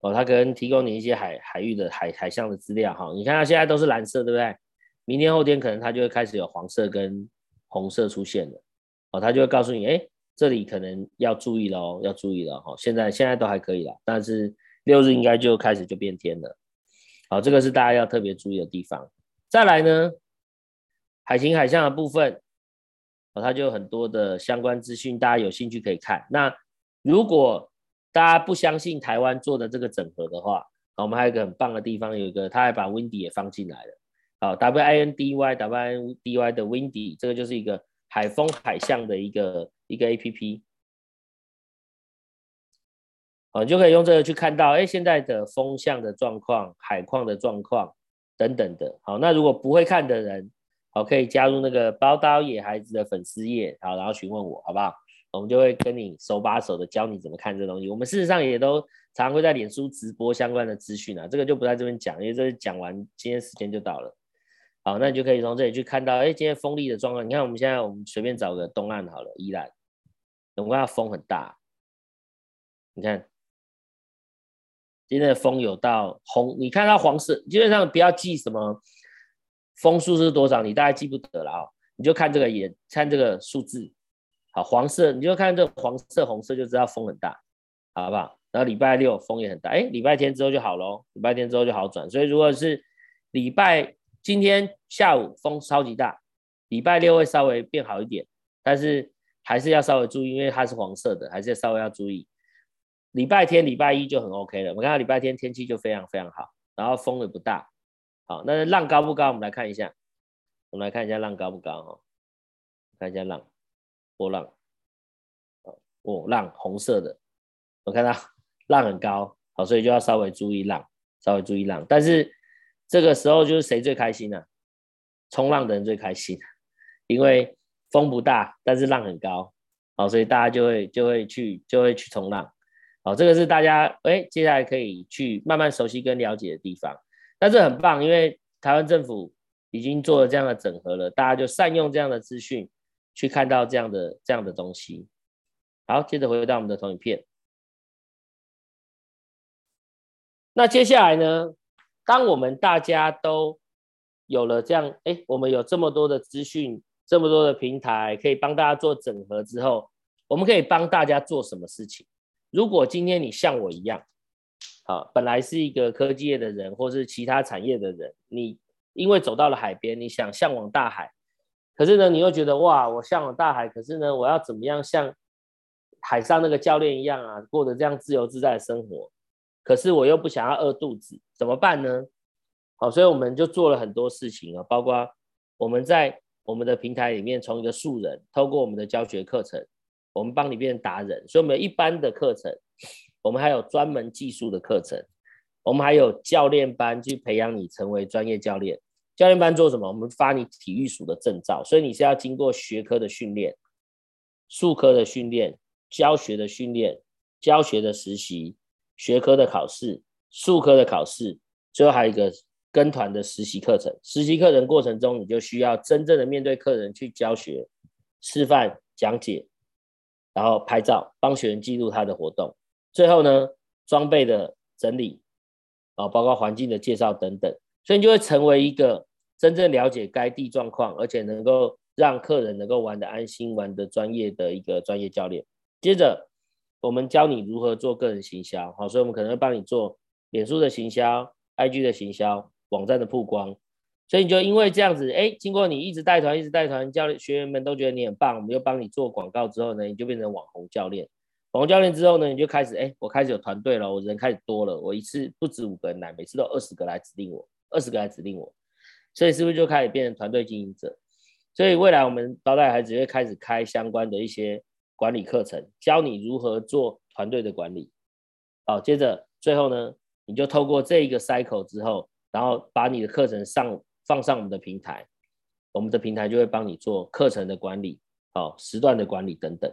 哦，他可能提供你一些海海域的海海象的资料。哈，你看它现在都是蓝色，对不对？明天后天可能它就会开始有黄色跟红色出现了，哦，它就会告诉你，哎，这里可能要注意了哦，要注意了哈。现在现在都还可以了，但是六日应该就开始就变天了，好，这个是大家要特别注意的地方。再来呢，海晴海象的部分，哦，它就有很多的相关资讯，大家有兴趣可以看。那如果大家不相信台湾做的这个整合的话，我们还有一个很棒的地方，有一个他还把 Windy 也放进来了。好，W I N D Y W I N D Y 的 Windy，这个就是一个海风海象的一个一个 A P P，好，你就可以用这个去看到，哎，现在的风向的状况、海况的状况等等的。好，那如果不会看的人，好，可以加入那个包刀野孩子的粉丝页，好，然后询问我，好不好？我们就会跟你手把手的教你怎么看这东西。我们事实上也都常常会在脸书直播相关的资讯啊，这个就不在这边讲，因为这讲完今天时间就到了。好，那你就可以从这里去看到，哎，今天风力的状况。你看，我们现在我们随便找个东岸好了，依然，我们看风很大。你看，今天的风有到红，你看到黄色，基本上不要记什么风速是多少，你大概记不得了啊。你就看这个眼，看这个数字。好，黄色你就看这黄色、红色就知道风很大，好不好？然后礼拜六风也很大，哎，礼拜天之后就好喽，礼拜天之后就好转。所以如果是礼拜。今天下午风超级大，礼拜六会稍微变好一点，但是还是要稍微注意，因为它是黄色的，还是要稍微要注意。礼拜天、礼拜一就很 OK 了。我们看到礼拜天天气就非常非常好，然后风也不大。好，那浪高不高？我们来看一下，我们来看一下浪高不高哈？看一下浪，波浪，哦，浪红色的，我看到 浪很高，好，所以就要稍微注意浪，稍微注意浪。但是这个时候就是谁最开心呢？冲浪的人最开心，因为风不大，但是浪很高，好，所以大家就会就会去就会去冲浪。好，这个是大家哎，接下来可以去慢慢熟悉跟了解的地方。但是很棒，因为台湾政府已经做了这样的整合了，大家就善用这样的资讯，去看到这样的这样的东西。好，接着回到我们的投影片。那接下来呢，当我们大家都有了这样，哎，我们有这么多的资讯，这么多的平台可以帮大家做整合之后，我们可以帮大家做什么事情？如果今天你像我一样，啊，本来是一个科技业的人，或是其他产业的人，你因为走到了海边，你想向往大海，可是呢，你又觉得哇，我向往大海，可是呢，我要怎么样像海上那个教练一样啊，过得这样自由自在的生活？可是我又不想要饿肚子，怎么办呢？好，所以我们就做了很多事情啊，包括我们在我们的平台里面，从一个素人，透过我们的教学课程。我们帮你变成达人，所以我们一般的课程，我们还有专门技术的课程，我们还有教练班去培养你成为专业教练。教练班做什么？我们发你体育署的证照，所以你是要经过学科的训练、术科的训练、教学的训练、教学的实习、学科的考试、术科的考试，最后还有一个跟团的实习课程。实习课程过程中，你就需要真正的面对客人去教学、示范、讲解。然后拍照，帮学员记录他的活动。最后呢，装备的整理，啊，包括环境的介绍等等，所以你就会成为一个真正了解该地状况，而且能够让客人能够玩得安心、玩得专业的一个专业教练。接着，我们教你如何做个人行销，好，所以我们可能会帮你做脸书的行销、IG 的行销、网站的曝光。所以你就因为这样子，哎，经过你一直带团，一直带团，教练学员们都觉得你很棒，我们又帮你做广告之后呢，你就变成网红教练。网红教练之后呢，你就开始，哎，我开始有团队了，我人开始多了，我一次不止五个人来，每次都二十个来指定我，二十个来指定我，所以是不是就开始变成团队经营者？所以未来我们招待孩子会开始开相关的一些管理课程，教你如何做团队的管理。好，接着最后呢，你就透过这一个 cycle 之后，然后把你的课程上。放上我们的平台，我们的平台就会帮你做课程的管理，好，时段的管理等等。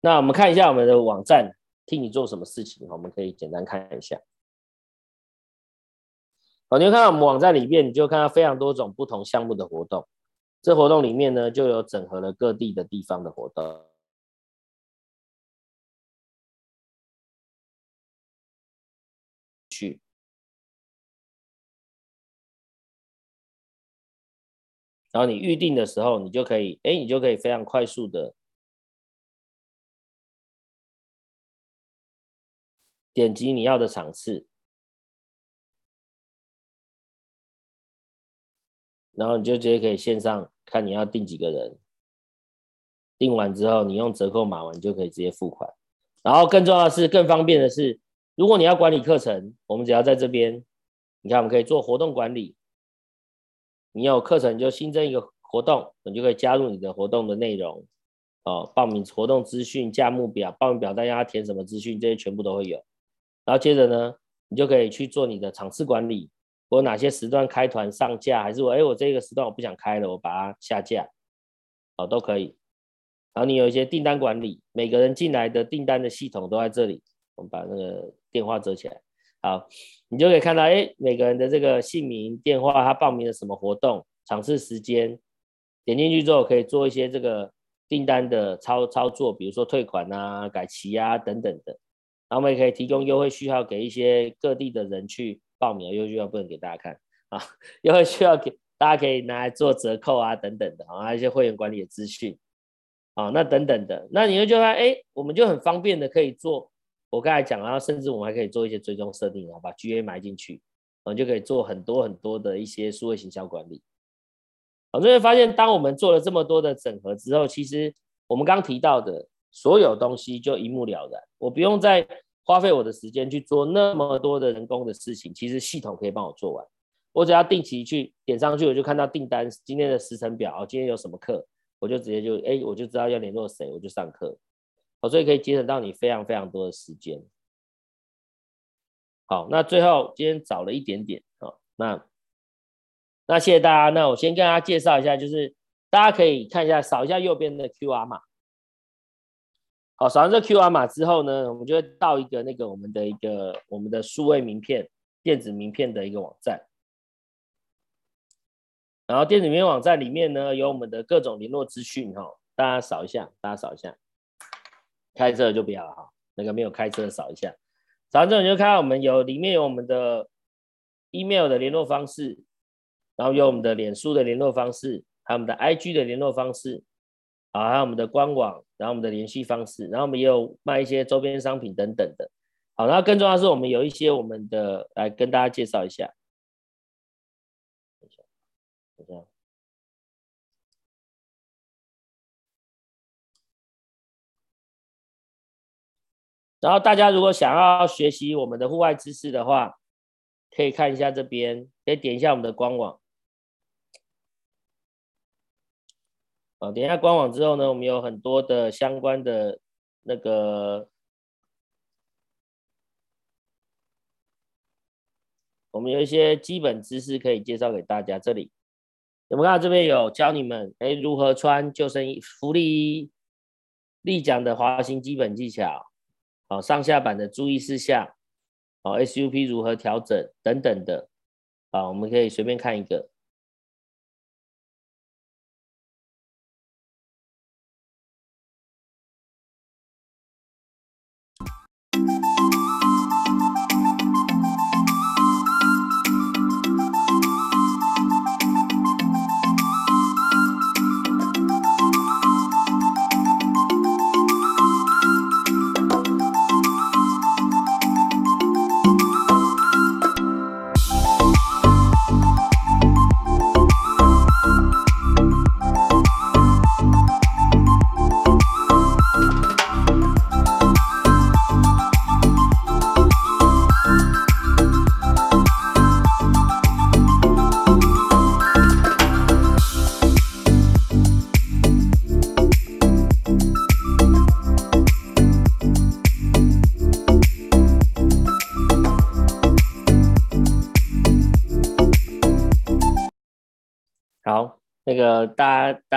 那我们看一下我们的网站，替你做什么事情？我们可以简单看一下。好，你会看到我们网站里面，你就看到非常多种不同项目的活动。这活动里面呢，就有整合了各地的地方的活动。去。然后你预定的时候，你就可以，哎，你就可以非常快速的点击你要的场次，然后你就直接可以线上看你要订几个人，订完之后你用折扣码完，你就可以直接付款。然后更重要的是，更方便的是，如果你要管理课程，我们只要在这边，你看我们可以做活动管理。你有课程，就新增一个活动，你就可以加入你的活动的内容，哦，报名活动资讯、价目表、报名表单，要填什么资讯，这些全部都会有。然后接着呢，你就可以去做你的场次管理，我哪些时段开团上架，还是我哎我这个时段我不想开了，我把它下架，哦都可以。然后你有一些订单管理，每个人进来的订单的系统都在这里，我们把那个电话折起来。好，你就可以看到，哎，每个人的这个姓名、电话，他报名了什么活动、场次、时间，点进去之后可以做一些这个订单的操操作，比如说退款啊、改期啊等等的。然后我们也可以提供优惠序号给一些各地的人去报名，优惠序号不能给大家看啊，优惠序号给大家可以拿来做折扣啊等等的啊，一些会员管理的资讯啊，那等等的，那你就觉得，哎，我们就很方便的可以做。我刚才讲，然后甚至我们还可以做一些追踪设定，然后把 GA 埋进去，我们就可以做很多很多的一些数位行销管理。我就会发现，当我们做了这么多的整合之后，其实我们刚提到的所有东西就一目了然，我不用再花费我的时间去做那么多的人工的事情，其实系统可以帮我做完。我只要定期去点上去，我就看到订单今天的时程表，今天有什么课，我就直接就哎，我就知道要联络谁，我就上课。好，所以可以节省到你非常非常多的时间。好，那最后今天早了一点点，好，那那谢谢大家。那我先跟大家介绍一下，就是大家可以看一下，扫一下右边的 QR 码。好，扫完这 QR 码之后呢，我们就会到一个那个我们的一个我们的数位名片、电子名片的一个网站。然后电子名片网站里面呢，有我们的各种联络资讯哈，大家扫一下，大家扫一下。开车就不要了哈，那个没有开车的扫一下。扫完之后你就看到我们有里面有我们的 email 的联络方式，然后有我们的脸书的联络方式，还有我们的 IG 的联络方式。啊，还有我们的官网，然后我们的联系方式，然后我们也有卖一些周边商品等等的。好，然后更重要的是，我们有一些我们的来跟大家介绍一下。等一下，等一下。然后大家如果想要学习我们的户外知识的话，可以看一下这边，可以点一下我们的官网。啊，点一下官网之后呢，我们有很多的相关的那个，我们有一些基本知识可以介绍给大家。这里有没有看到这边有教你们哎如何穿救生衣、浮力衣、立桨的滑行基本技巧，好，上下板的注意事项，好，SUP 如何调整等等的，啊，我们可以随便看一个。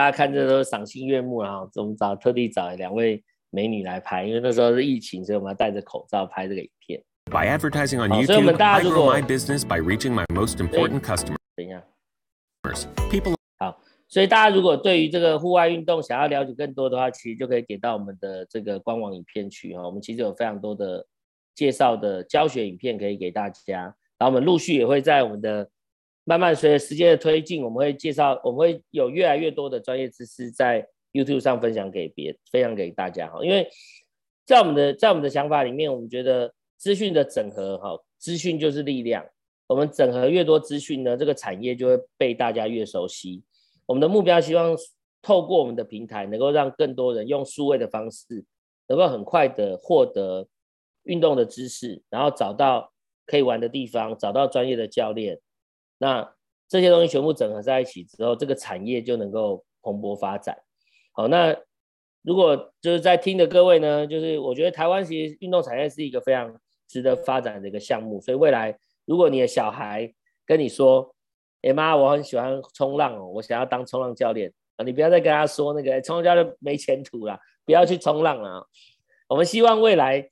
大家看这都是赏心悦目啊！我们找特地找两位美女来拍，因为那时候是疫情，所以我们要戴着口罩拍这个影片。By advertising on YouTube, 所以我们大家如果 I grow my business by reaching my most important customers。等一下，People 好，所以大家如果对于这个户外运动想要了解更多的话，其实就可以点到我们的这个官网影片去哈。我们其实有非常多的介绍的教学影片可以给大家，然后我们陆续也会在我们的。慢慢随着时间的推进，我们会介绍，我们会有越来越多的专业知识在 YouTube 上分享给别分享给大家哈。因为在我们的在我们的想法里面，我们觉得资讯的整合哈，资讯就是力量。我们整合越多资讯呢，这个产业就会被大家越熟悉。我们的目标希望透过我们的平台，能够让更多人用数位的方式，能够很快的获得运动的知识，然后找到可以玩的地方，找到专业的教练。那这些东西全部整合在一起之后，这个产业就能够蓬勃发展。好，那如果就是在听的各位呢，就是我觉得台湾其实运动产业是一个非常值得发展的一个项目。所以未来如果你的小孩跟你说：“哎妈，我很喜欢冲浪哦，我想要当冲浪教练啊！”你不要再跟他说那个冲浪教练没前途了，不要去冲浪了。我们希望未来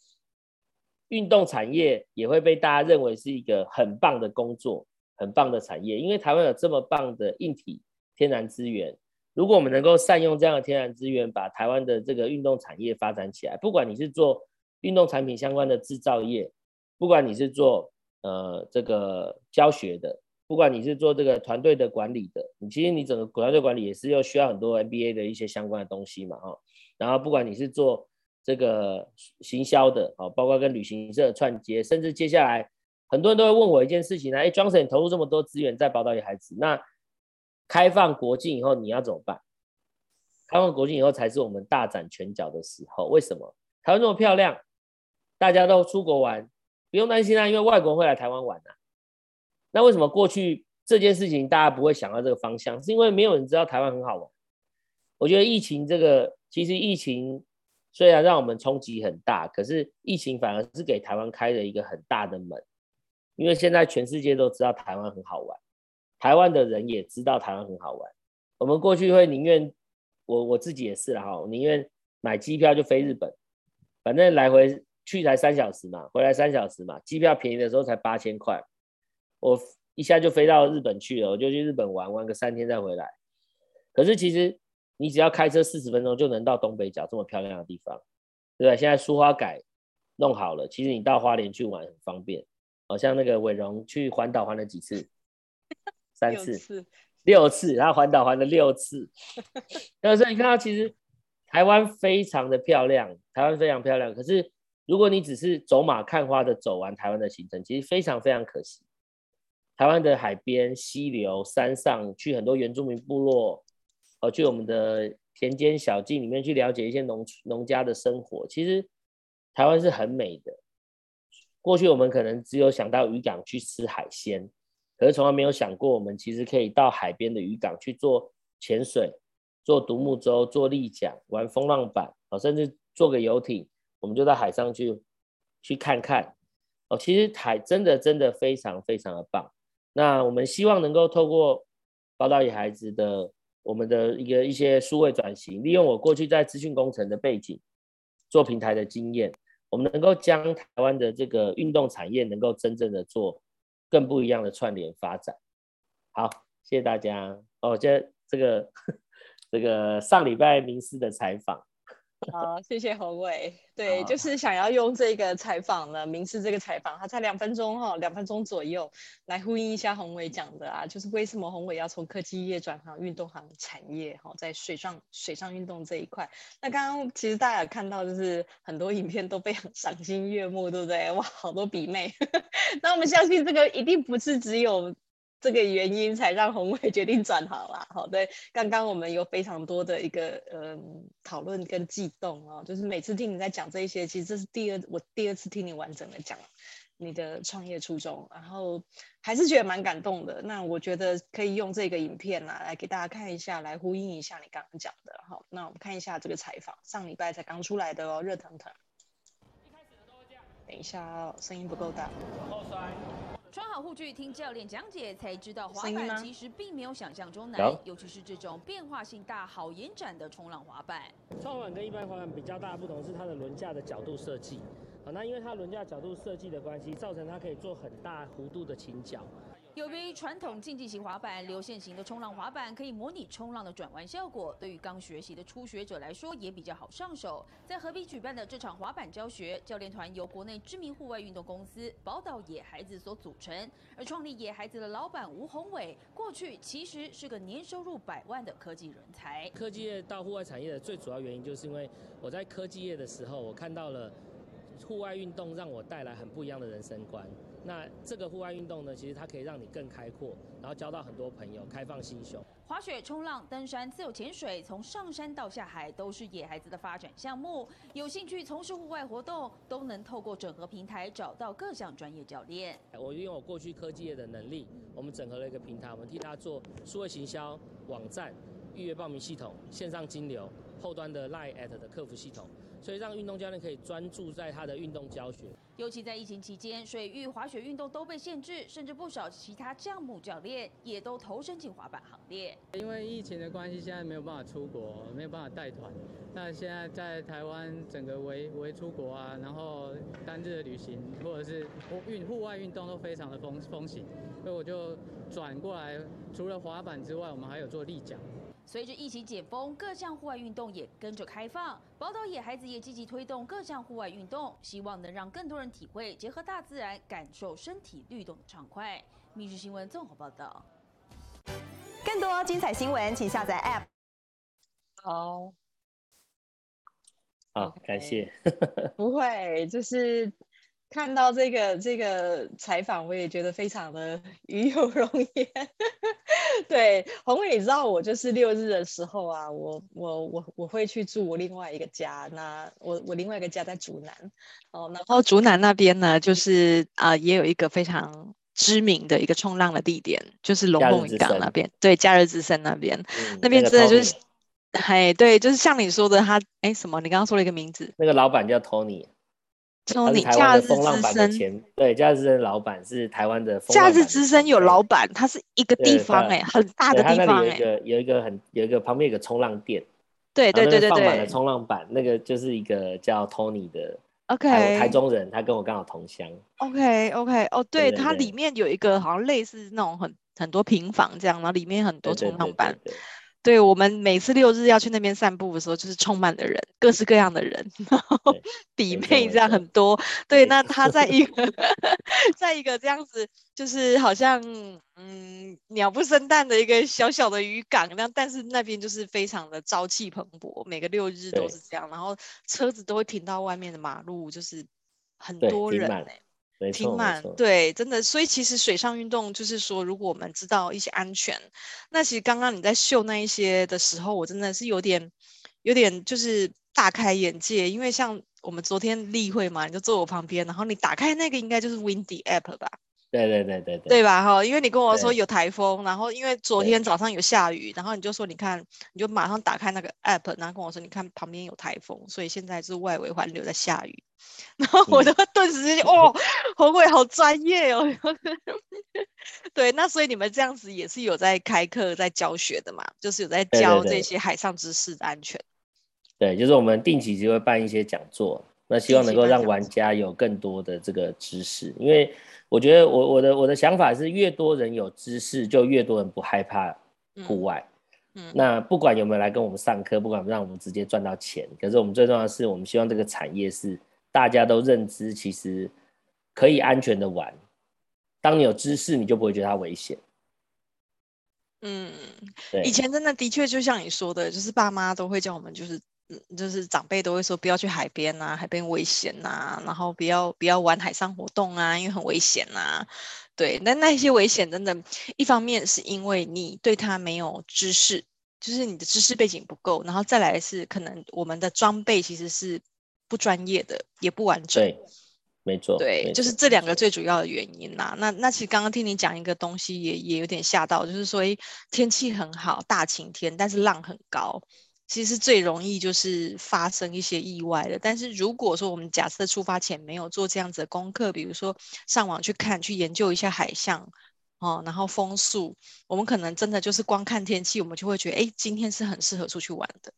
运动产业也会被大家认为是一个很棒的工作。很棒的产业，因为台湾有这么棒的硬体天然资源，如果我们能够善用这样的天然资源，把台湾的这个运动产业发展起来，不管你是做运动产品相关的制造业，不管你是做呃这个教学的，不管你是做这个团队的管理的，你其实你整个团队管理也是要需要很多 MBA 的一些相关的东西嘛，哈，然后不管你是做这个行销的，啊，包括跟旅行社串接，甚至接下来。很多人都会问我一件事情呢，哎，Johnson 你投入这么多资源在宝岛里孩子，那开放国境以后你要怎么办？开放国境以后才是我们大展拳脚的时候。为什么？台湾这么漂亮，大家都出国玩，不用担心啊，因为外国会来台湾玩啊。那为什么过去这件事情大家不会想到这个方向？是因为没有人知道台湾很好玩。我觉得疫情这个，其实疫情虽然让我们冲击很大，可是疫情反而是给台湾开了一个很大的门，因为现在全世界都知道台湾很好玩，台湾的人也知道台湾很好玩。我们过去会宁愿，我我自己也是啦哈，宁愿买机票就飞日本，反正来回去才三小时嘛，回来三小时嘛，机票便宜的时候才八千块，我一下就飞到日本去了，我就去日本玩玩个三天再回来。可是其实。你只要开车四十分钟就能到东北角这么漂亮的地方，对不对？现在苏花改弄好了，其实你到花莲去玩很方便。好像那个伟荣去环岛环了几次？三次、六次，六次，然后环岛环了六次。但是你看到其实台湾非常的漂亮，台湾非常漂亮。可是如果你只是走马看花的走完台湾的行程，其实非常非常可惜。台湾的海边、溪流、山上，去很多原住民部落。哦，去我们的田间小径里面去了解一些农农家的生活。其实台湾是很美的。过去我们可能只有想到渔港去吃海鲜，可是从来没有想过，我们其实可以到海边的渔港去做潜水、做独木舟、做立桨、玩风浪板，哦，甚至坐个游艇，我们就到海上去去看看。哦，其实海真的真的非常非常的棒。那我们希望能够透过宝岛野孩子的。我们的一个一些数位转型，利用我过去在资讯工程的背景，做平台的经验，我们能够将台湾的这个运动产业能够真正的做更不一样的串联发展。好，谢谢大家。哦，这这个 这个上礼拜名师的采访。好，谢谢宏伟。对，就是想要用这个采访呢，民视这个采访，它才两分钟哈，两分钟左右，来呼应一下宏伟讲的啊，就是为什么宏伟要从科技业转行运动行产业哈，在水上水上运动这一块。那刚刚其实大家有看到，就是很多影片都非常赏心悦目，对不对？哇，好多比妹。那我们相信这个一定不是只有。这个原因才让宏伟决定转行啦。好，对，刚刚我们有非常多的一个嗯讨论跟悸动啊，就是每次听你在讲这一些，其实这是第二我第二次听你完整的讲你的创业初衷，然后还是觉得蛮感动的。那我觉得可以用这个影片啊来给大家看一下，来呼应一下你刚刚讲的。好，那我们看一下这个采访，上礼拜才刚出来的哦，热腾腾。一开始的都会这样。等一下，声音不够大。后。穿好护具，听教练讲解，才知道滑板其实并没有想象中难，尤其是这种变化性大、好延展的冲浪滑板。冲浪板跟一般滑板比较大的不同是它的轮架的角度设计，啊，那因为它轮架角度设计的关系，造成它可以做很大弧度的倾角。有别于传统竞技型滑板，流线型的冲浪滑板可以模拟冲浪的转弯效果，对于刚学习的初学者来说也比较好上手。在河边举办的这场滑板教学，教练团由国内知名户外运动公司宝岛野孩子所组成，而创立野孩子的老板吴宏伟，过去其实是个年收入百万的科技人才。科技业到户外产业的最主要原因，就是因为我在科技业的时候，我看到了户外运动让我带来很不一样的人生观。那这个户外运动呢，其实它可以让你更开阔，然后交到很多朋友，开放心胸。滑雪、冲浪、登山、自由潜水，从上山到下海，都是野孩子的发展项目。有兴趣从事户外活动，都能透过整合平台找到各项专业教练。我运用我过去科技业的能力，我们整合了一个平台，我们替他做数位行销、网站、预约报名系统、线上金流、后端的 Line@ at 的客服系统。所以让运动教练可以专注在他的运动教学。尤其在疫情期间，水域滑雪运动都被限制，甚至不少其他项目教练也都投身进滑板行列。因为疫情的关系，现在没有办法出国，没有办法带团。那现在在台湾整个围围出国啊，然后单日的旅行或者是运户外运动都非常的风风行，所以我就转过来，除了滑板之外，我们还有做立桨。随着疫情解封，各项户外运动也跟着开放。宝岛野孩子也积极推动各项户外运动，希望能让更多人体会结合大自然、感受身体律动的畅快。密室新闻综合报道。更多精彩新闻，请下载 App。好，好，感谢。不会，就是。看到这个这个采访，我也觉得非常的 与有荣焉。对，宏伟，你知道我就是六日的时候啊，我我我我会去住我另外一个家。那我我另外一个家在竹南哦，然后竹南那边呢，就是啊、呃，也有一个非常知名的一个冲浪的地点，就是龙凤渔港那边。对，假日之森那边，嗯、那边真的就是，嘿，对，就是像你说的，他哎什么？你刚刚说了一个名字，那个老板叫 Tony。说你假日之森，对，假日之森老板是台湾的。假日之森有老板，他是一个地方哎、欸，很大的地方哎、欸。有一个有一个很有一个旁边有个冲浪店，对对对对对，放满了冲浪板，那个就是一个叫 Tony 的，OK，台中人，他跟我刚好同乡。OK OK，哦，对，它里面有一个好像类似那种很很多平房这样，然后里面很多冲浪板。对我们每次六日要去那边散步的时候，就是充满了人，各式各样的人，然后弟妹这样很多。对，那他在一个 在一个这样子，就是好像嗯鸟不生蛋的一个小小的渔港，那但是那边就是非常的朝气蓬勃，每个六日都是这样，然后车子都会停到外面的马路，就是很多人、欸。挺满，对，真的，所以其实水上运动就是说，如果我们知道一些安全，那其实刚刚你在秀那一些的时候，我真的是有点，有点就是大开眼界，因为像我们昨天例会嘛，你就坐我旁边，然后你打开那个应该就是 Windy App 吧。对对对对对，对吧？哈，因为你跟我说有台风，然后因为昨天早上有下雨，然后你就说你看，你就马上打开那个 app，然后跟我说你看旁边有台风，所以现在是外围环流在下雨，然后我就顿时就、嗯、哦，宏伟好专业哦。对，那所以你们这样子也是有在开课、在教学的嘛？就是有在教这些海上知识的安全。对，对，对，对，就是我们定期就会办一些讲座，那希望能够让玩家有更多的这个知识，因为。我觉得我我的我的想法是，越多人有知识，就越多人不害怕户外。嗯，嗯，那不管有没有来跟我们上课，不管让我们直接赚到钱，可是我们最重要的是，我们希望这个产业是大家都认知，其实可以安全的玩。当你有知识，你就不会觉得它危险。嗯，对，以前真的的确就像你说的，就是爸妈都会叫我们就是。就是长辈都会说不要去海边啊，海边危险啊，然后不要不要玩海上活动啊，因为很危险啊。对，那那些危险真的，一方面是因为你对他没有知识，就是你的知识背景不够，然后再来是可能我们的装备其实是不专业的，也不完整。对，没错。对，就是这两个最主要的原因啦。那那其实刚刚听你讲一个东西也，也也有点吓到，就是说天气很好，大晴天，但是浪很高。其实最容易就是发生一些意外的，但是如果说我们假设出发前没有做这样子的功课，比如说上网去看、去研究一下海象，哦，然后风速，我们可能真的就是光看天气，我们就会觉得，哎，今天是很适合出去玩的。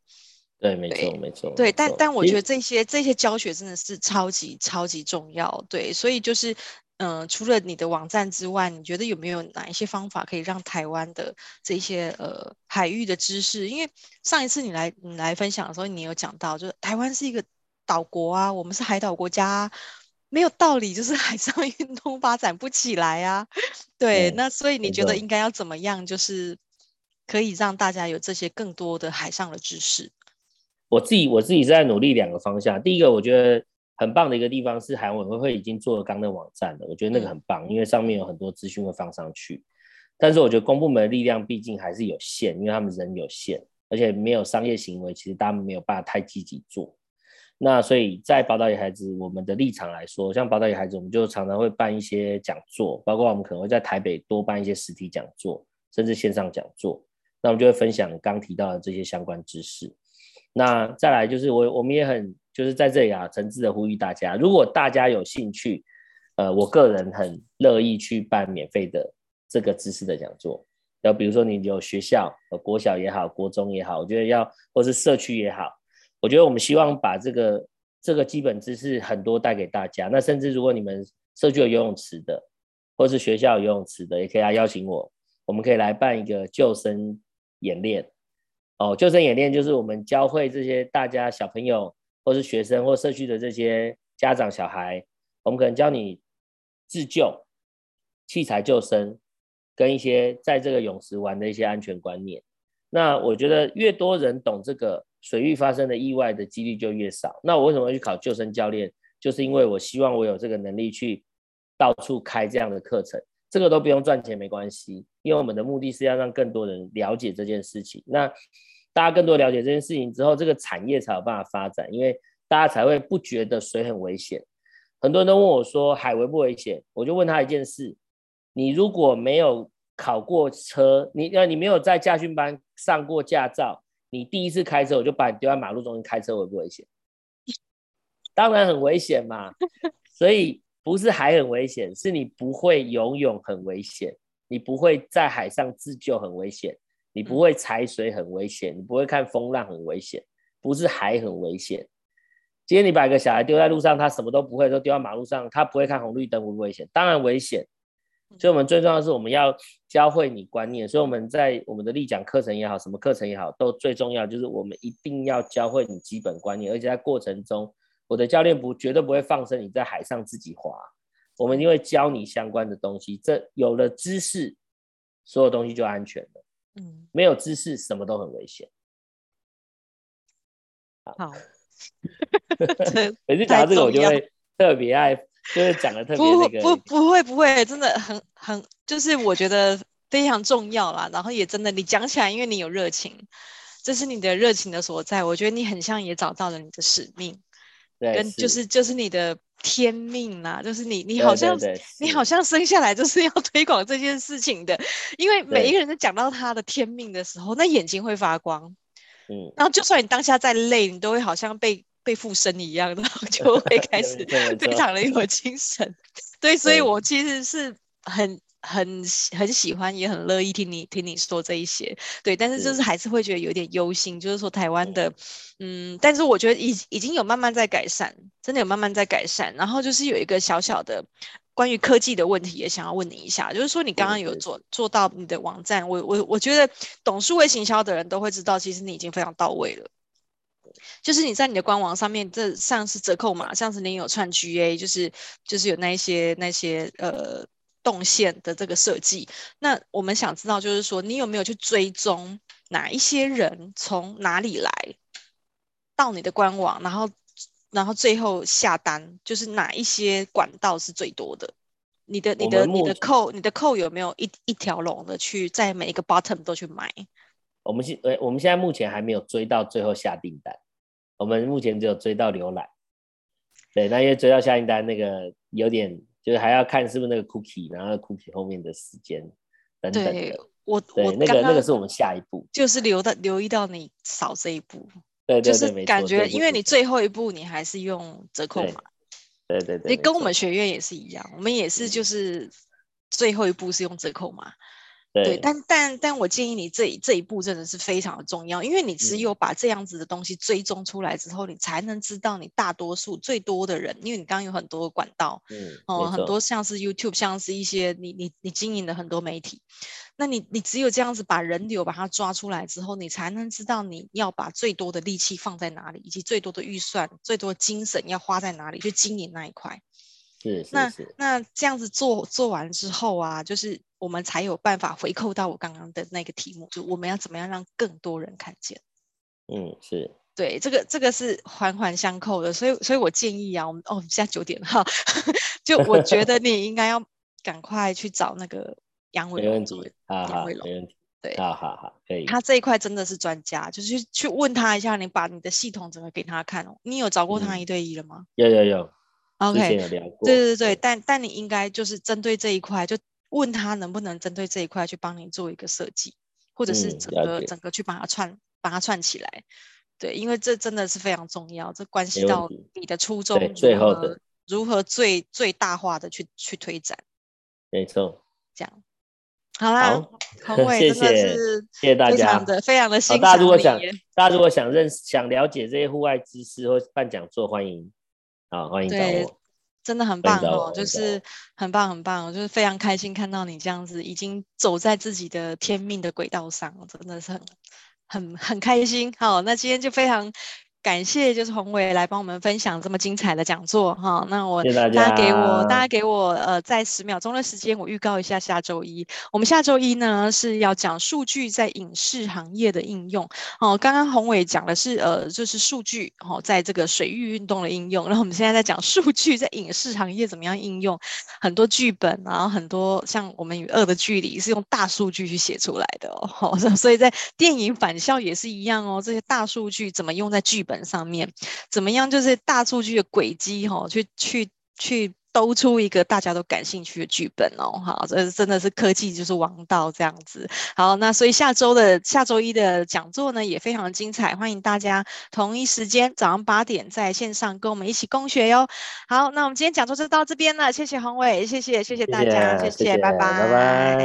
对，没错，没错。对，但但我觉得这些这些教学真的是超级超级重要。对，所以就是。嗯、呃，除了你的网站之外，你觉得有没有哪一些方法可以让台湾的这些呃海域的知识？因为上一次你来你来分享的时候，你有讲到，就是台湾是一个岛国啊，我们是海岛国家，啊，没有道理就是 海上运动发展不起来啊。对，嗯、那所以你觉得应该要怎么样，就是可以让大家有这些更多的海上的知识？我自己我自己是在努力两个方向，第一个我觉得。很棒的一个地方是韩委会已经做了刚的网站了，我觉得那个很棒，因为上面有很多资讯会放上去。但是我觉得公部门的力量毕竟还是有限，因为他们人有限，而且没有商业行为，其实他们没有办法太积极做。那所以在宝岛野孩子我们的立场来说，像宝岛野孩子，我们就常常会办一些讲座，包括我们可能会在台北多办一些实体讲座，甚至线上讲座。那我们就会分享刚提到的这些相关知识。那再来就是我我们也很。就是在这里啊，诚挚的呼吁大家，如果大家有兴趣，呃，我个人很乐意去办免费的这个知识的讲座。要比如说你有学校，呃，国小也好，国中也好，我觉得要或是社区也好，我觉得我们希望把这个这个基本知识很多带给大家。那甚至如果你们社区有游泳池的，或是学校有游泳池的，也可以来邀请我，我们可以来办一个救生演练。哦，救生演练就是我们教会这些大家小朋友。或是学生或社区的这些家长小孩，我们可能教你自救、器材救生，跟一些在这个泳池玩的一些安全观念。那我觉得越多人懂这个，水域发生的意外的几率就越少。那我为什么要去考救生教练？就是因为我希望我有这个能力去到处开这样的课程，这个都不用赚钱没关系，因为我们的目的是要让更多人了解这件事情。那大家更多了解这件事情之后，这个产业才有办法发展，因为大家才会不觉得水很危险。很多人都问我说海危不危险，我就问他一件事：你如果没有考过车，你呃你没有在驾训班上过驾照，你第一次开车我就把你丢在马路中间开车危不危险？当然很危险嘛，所以不是海很危险，是你不会游泳很危险，你不会在海上自救很危险，你不会踩水很危险，你不会看风浪很危险，不是海很危险。今天你把一个小孩丢在路上，他什么都不会，都丢在马路上，他不会看红绿灯，危不危险？当然危险。所以，我们最重要的是我们要教会你观念。所以我们在我们的立讲课程也好，什么课程也好，都最重要就是我们一定要教会你基本观念，而且在过程中。我的教练不绝对不会放生你在海上自己划，我们一定会教你相关的东西。这有了知识，所有东西就安全了。嗯，没有知识，什么都很危险。好，每次讲到这个，我就会特别爱，就是讲的特别那个。不，不，不会，不会，真的很很，就是我觉得非常重要啦。然后也真的，你讲起来，因为你有热情，这是你的热情的所在。我觉得你很像也找到了你的使命。跟就是。就是你的天命啦，就是你你好像你好像生下来就是要推广这件事情的，因为每一个人在讲到他的天命的时候，那眼睛会发光，嗯，然后就算你当下再累，你都会好像被被附身一样，然后就会开 始非常的有精神，对，所以我其实是很。很很喜欢，也很乐意听你听你说这一些，对，但是就是还是会觉得有点忧心，就是说台湾的，嗯，但是我觉得已已经有慢慢在改善，真的有慢慢在改善。然后就是有一个小小的关于科技的问题，也想要问你一下，就是说你刚刚有做做到你的网站，我我我觉得懂数位行销的人都会知道，其实你已经非常到位了。就是你在你的官网上面，这像是折扣码，像是你有串 GA，就是就是有那一些那些呃。动线的这个设计，那我们想知道，就是说你有没有去追踪哪一些人从哪里来到你的官网，然后然后最后下单，就是哪一些管道是最多的？你的你的你的扣你的扣有没有一一条龙的去在每一个 bottom 都去买？我们现呃我们现在目前还没有追到最后下订单，我们目前只有追到浏览。对，那因为追到下订单那个有点。就是还要看是不是那个 cookie，然后 cookie 后面的时间等等。对，我对我那个那个是我们下一步，就是留到留意到你扫这一步。对对对，就是感觉因为你最后一步你还是用折扣码。对对对，你跟我们学院也是一样，我们也是就是最后一步是用折扣码。对，对，但但但我建议你这这一步真的是非常的重要，因为你只有把这样子的东西追踪出来之后，嗯、你才能知道你大多数最多的人，因为你刚刚有很多管道，嗯，哦，很多像是 YouTube，像是一些你你你经营的很多媒体，那你你只有这样子把人流把它抓出来之后，你才能知道你要把最多的力气放在哪里，以及最多的预算、最多的精神要花在哪里去经营那一块。是，是，是，那那这样子做做完之后啊，就是我们才有办法回扣到我刚刚的那个题目，就我们要怎么样让更多人看见？嗯，是对，这个这个是环环相扣的，所以所以我建议啊，我们哦，现在九点了哈，就我觉得你应该要赶快去找那个杨伟龙，杨伟龙，没问题，对，好好好，可以，他这一块真的是专家，就是去去问他一下，你把你的系统整个给他看哦，你有找过他一对一了吗？嗯、有有有。OK，对对对，但但你应该就是针对这一块，就问他能不能针对这一块去帮你做一个设计，或者是整个、嗯、整个去把它串把它串起来。对，因为这真的是非常重要，这关系到你的初衷，最后的如何最最大化的去去推展。没错，这样好啦，好宏 伟真的是谢谢大家的非常的欣赏。大家如果想大家如果想认识想了解这些户外知识或办讲座，欢迎。好，欢迎找我。对，真的很棒哦，就是很棒很棒，就是非常开心看到你这样子已经走在自己的天命的轨道上，真的是很很很开心。好，那今天就非常感谢就是宏伟来帮我们分享这么精彩的讲座哈。那我大家，给我大家给我呃在十秒钟的时间，我预告一下下周一，我们下周一呢是要讲数据在影视行业的应用哦。刚刚宏伟讲的是呃就是数据哦在这个水域运动的应用，然后我们现在在讲数据在影视行业怎么样应用，很多剧本然后很多像我们与恶的距离是用大数据去写出来的哦，所以在电影返校也是一样哦，这些大数据怎么用在剧本上面，怎么样就是大数据的轨迹哈，去去去兜出一个大家都感兴趣的剧本哦，好，这真的是科技就是王道这样子。好，那所以下周的下周一的讲座呢也非常的精彩，欢迎大家同一时间早上八点在线上跟我们一起共学哟。好，那我们今天讲座就到这边了，谢谢宏伟，谢谢谢谢大家，谢谢，谢谢拜拜拜拜。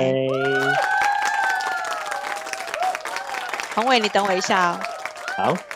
宏伟，你等我一下哦。好。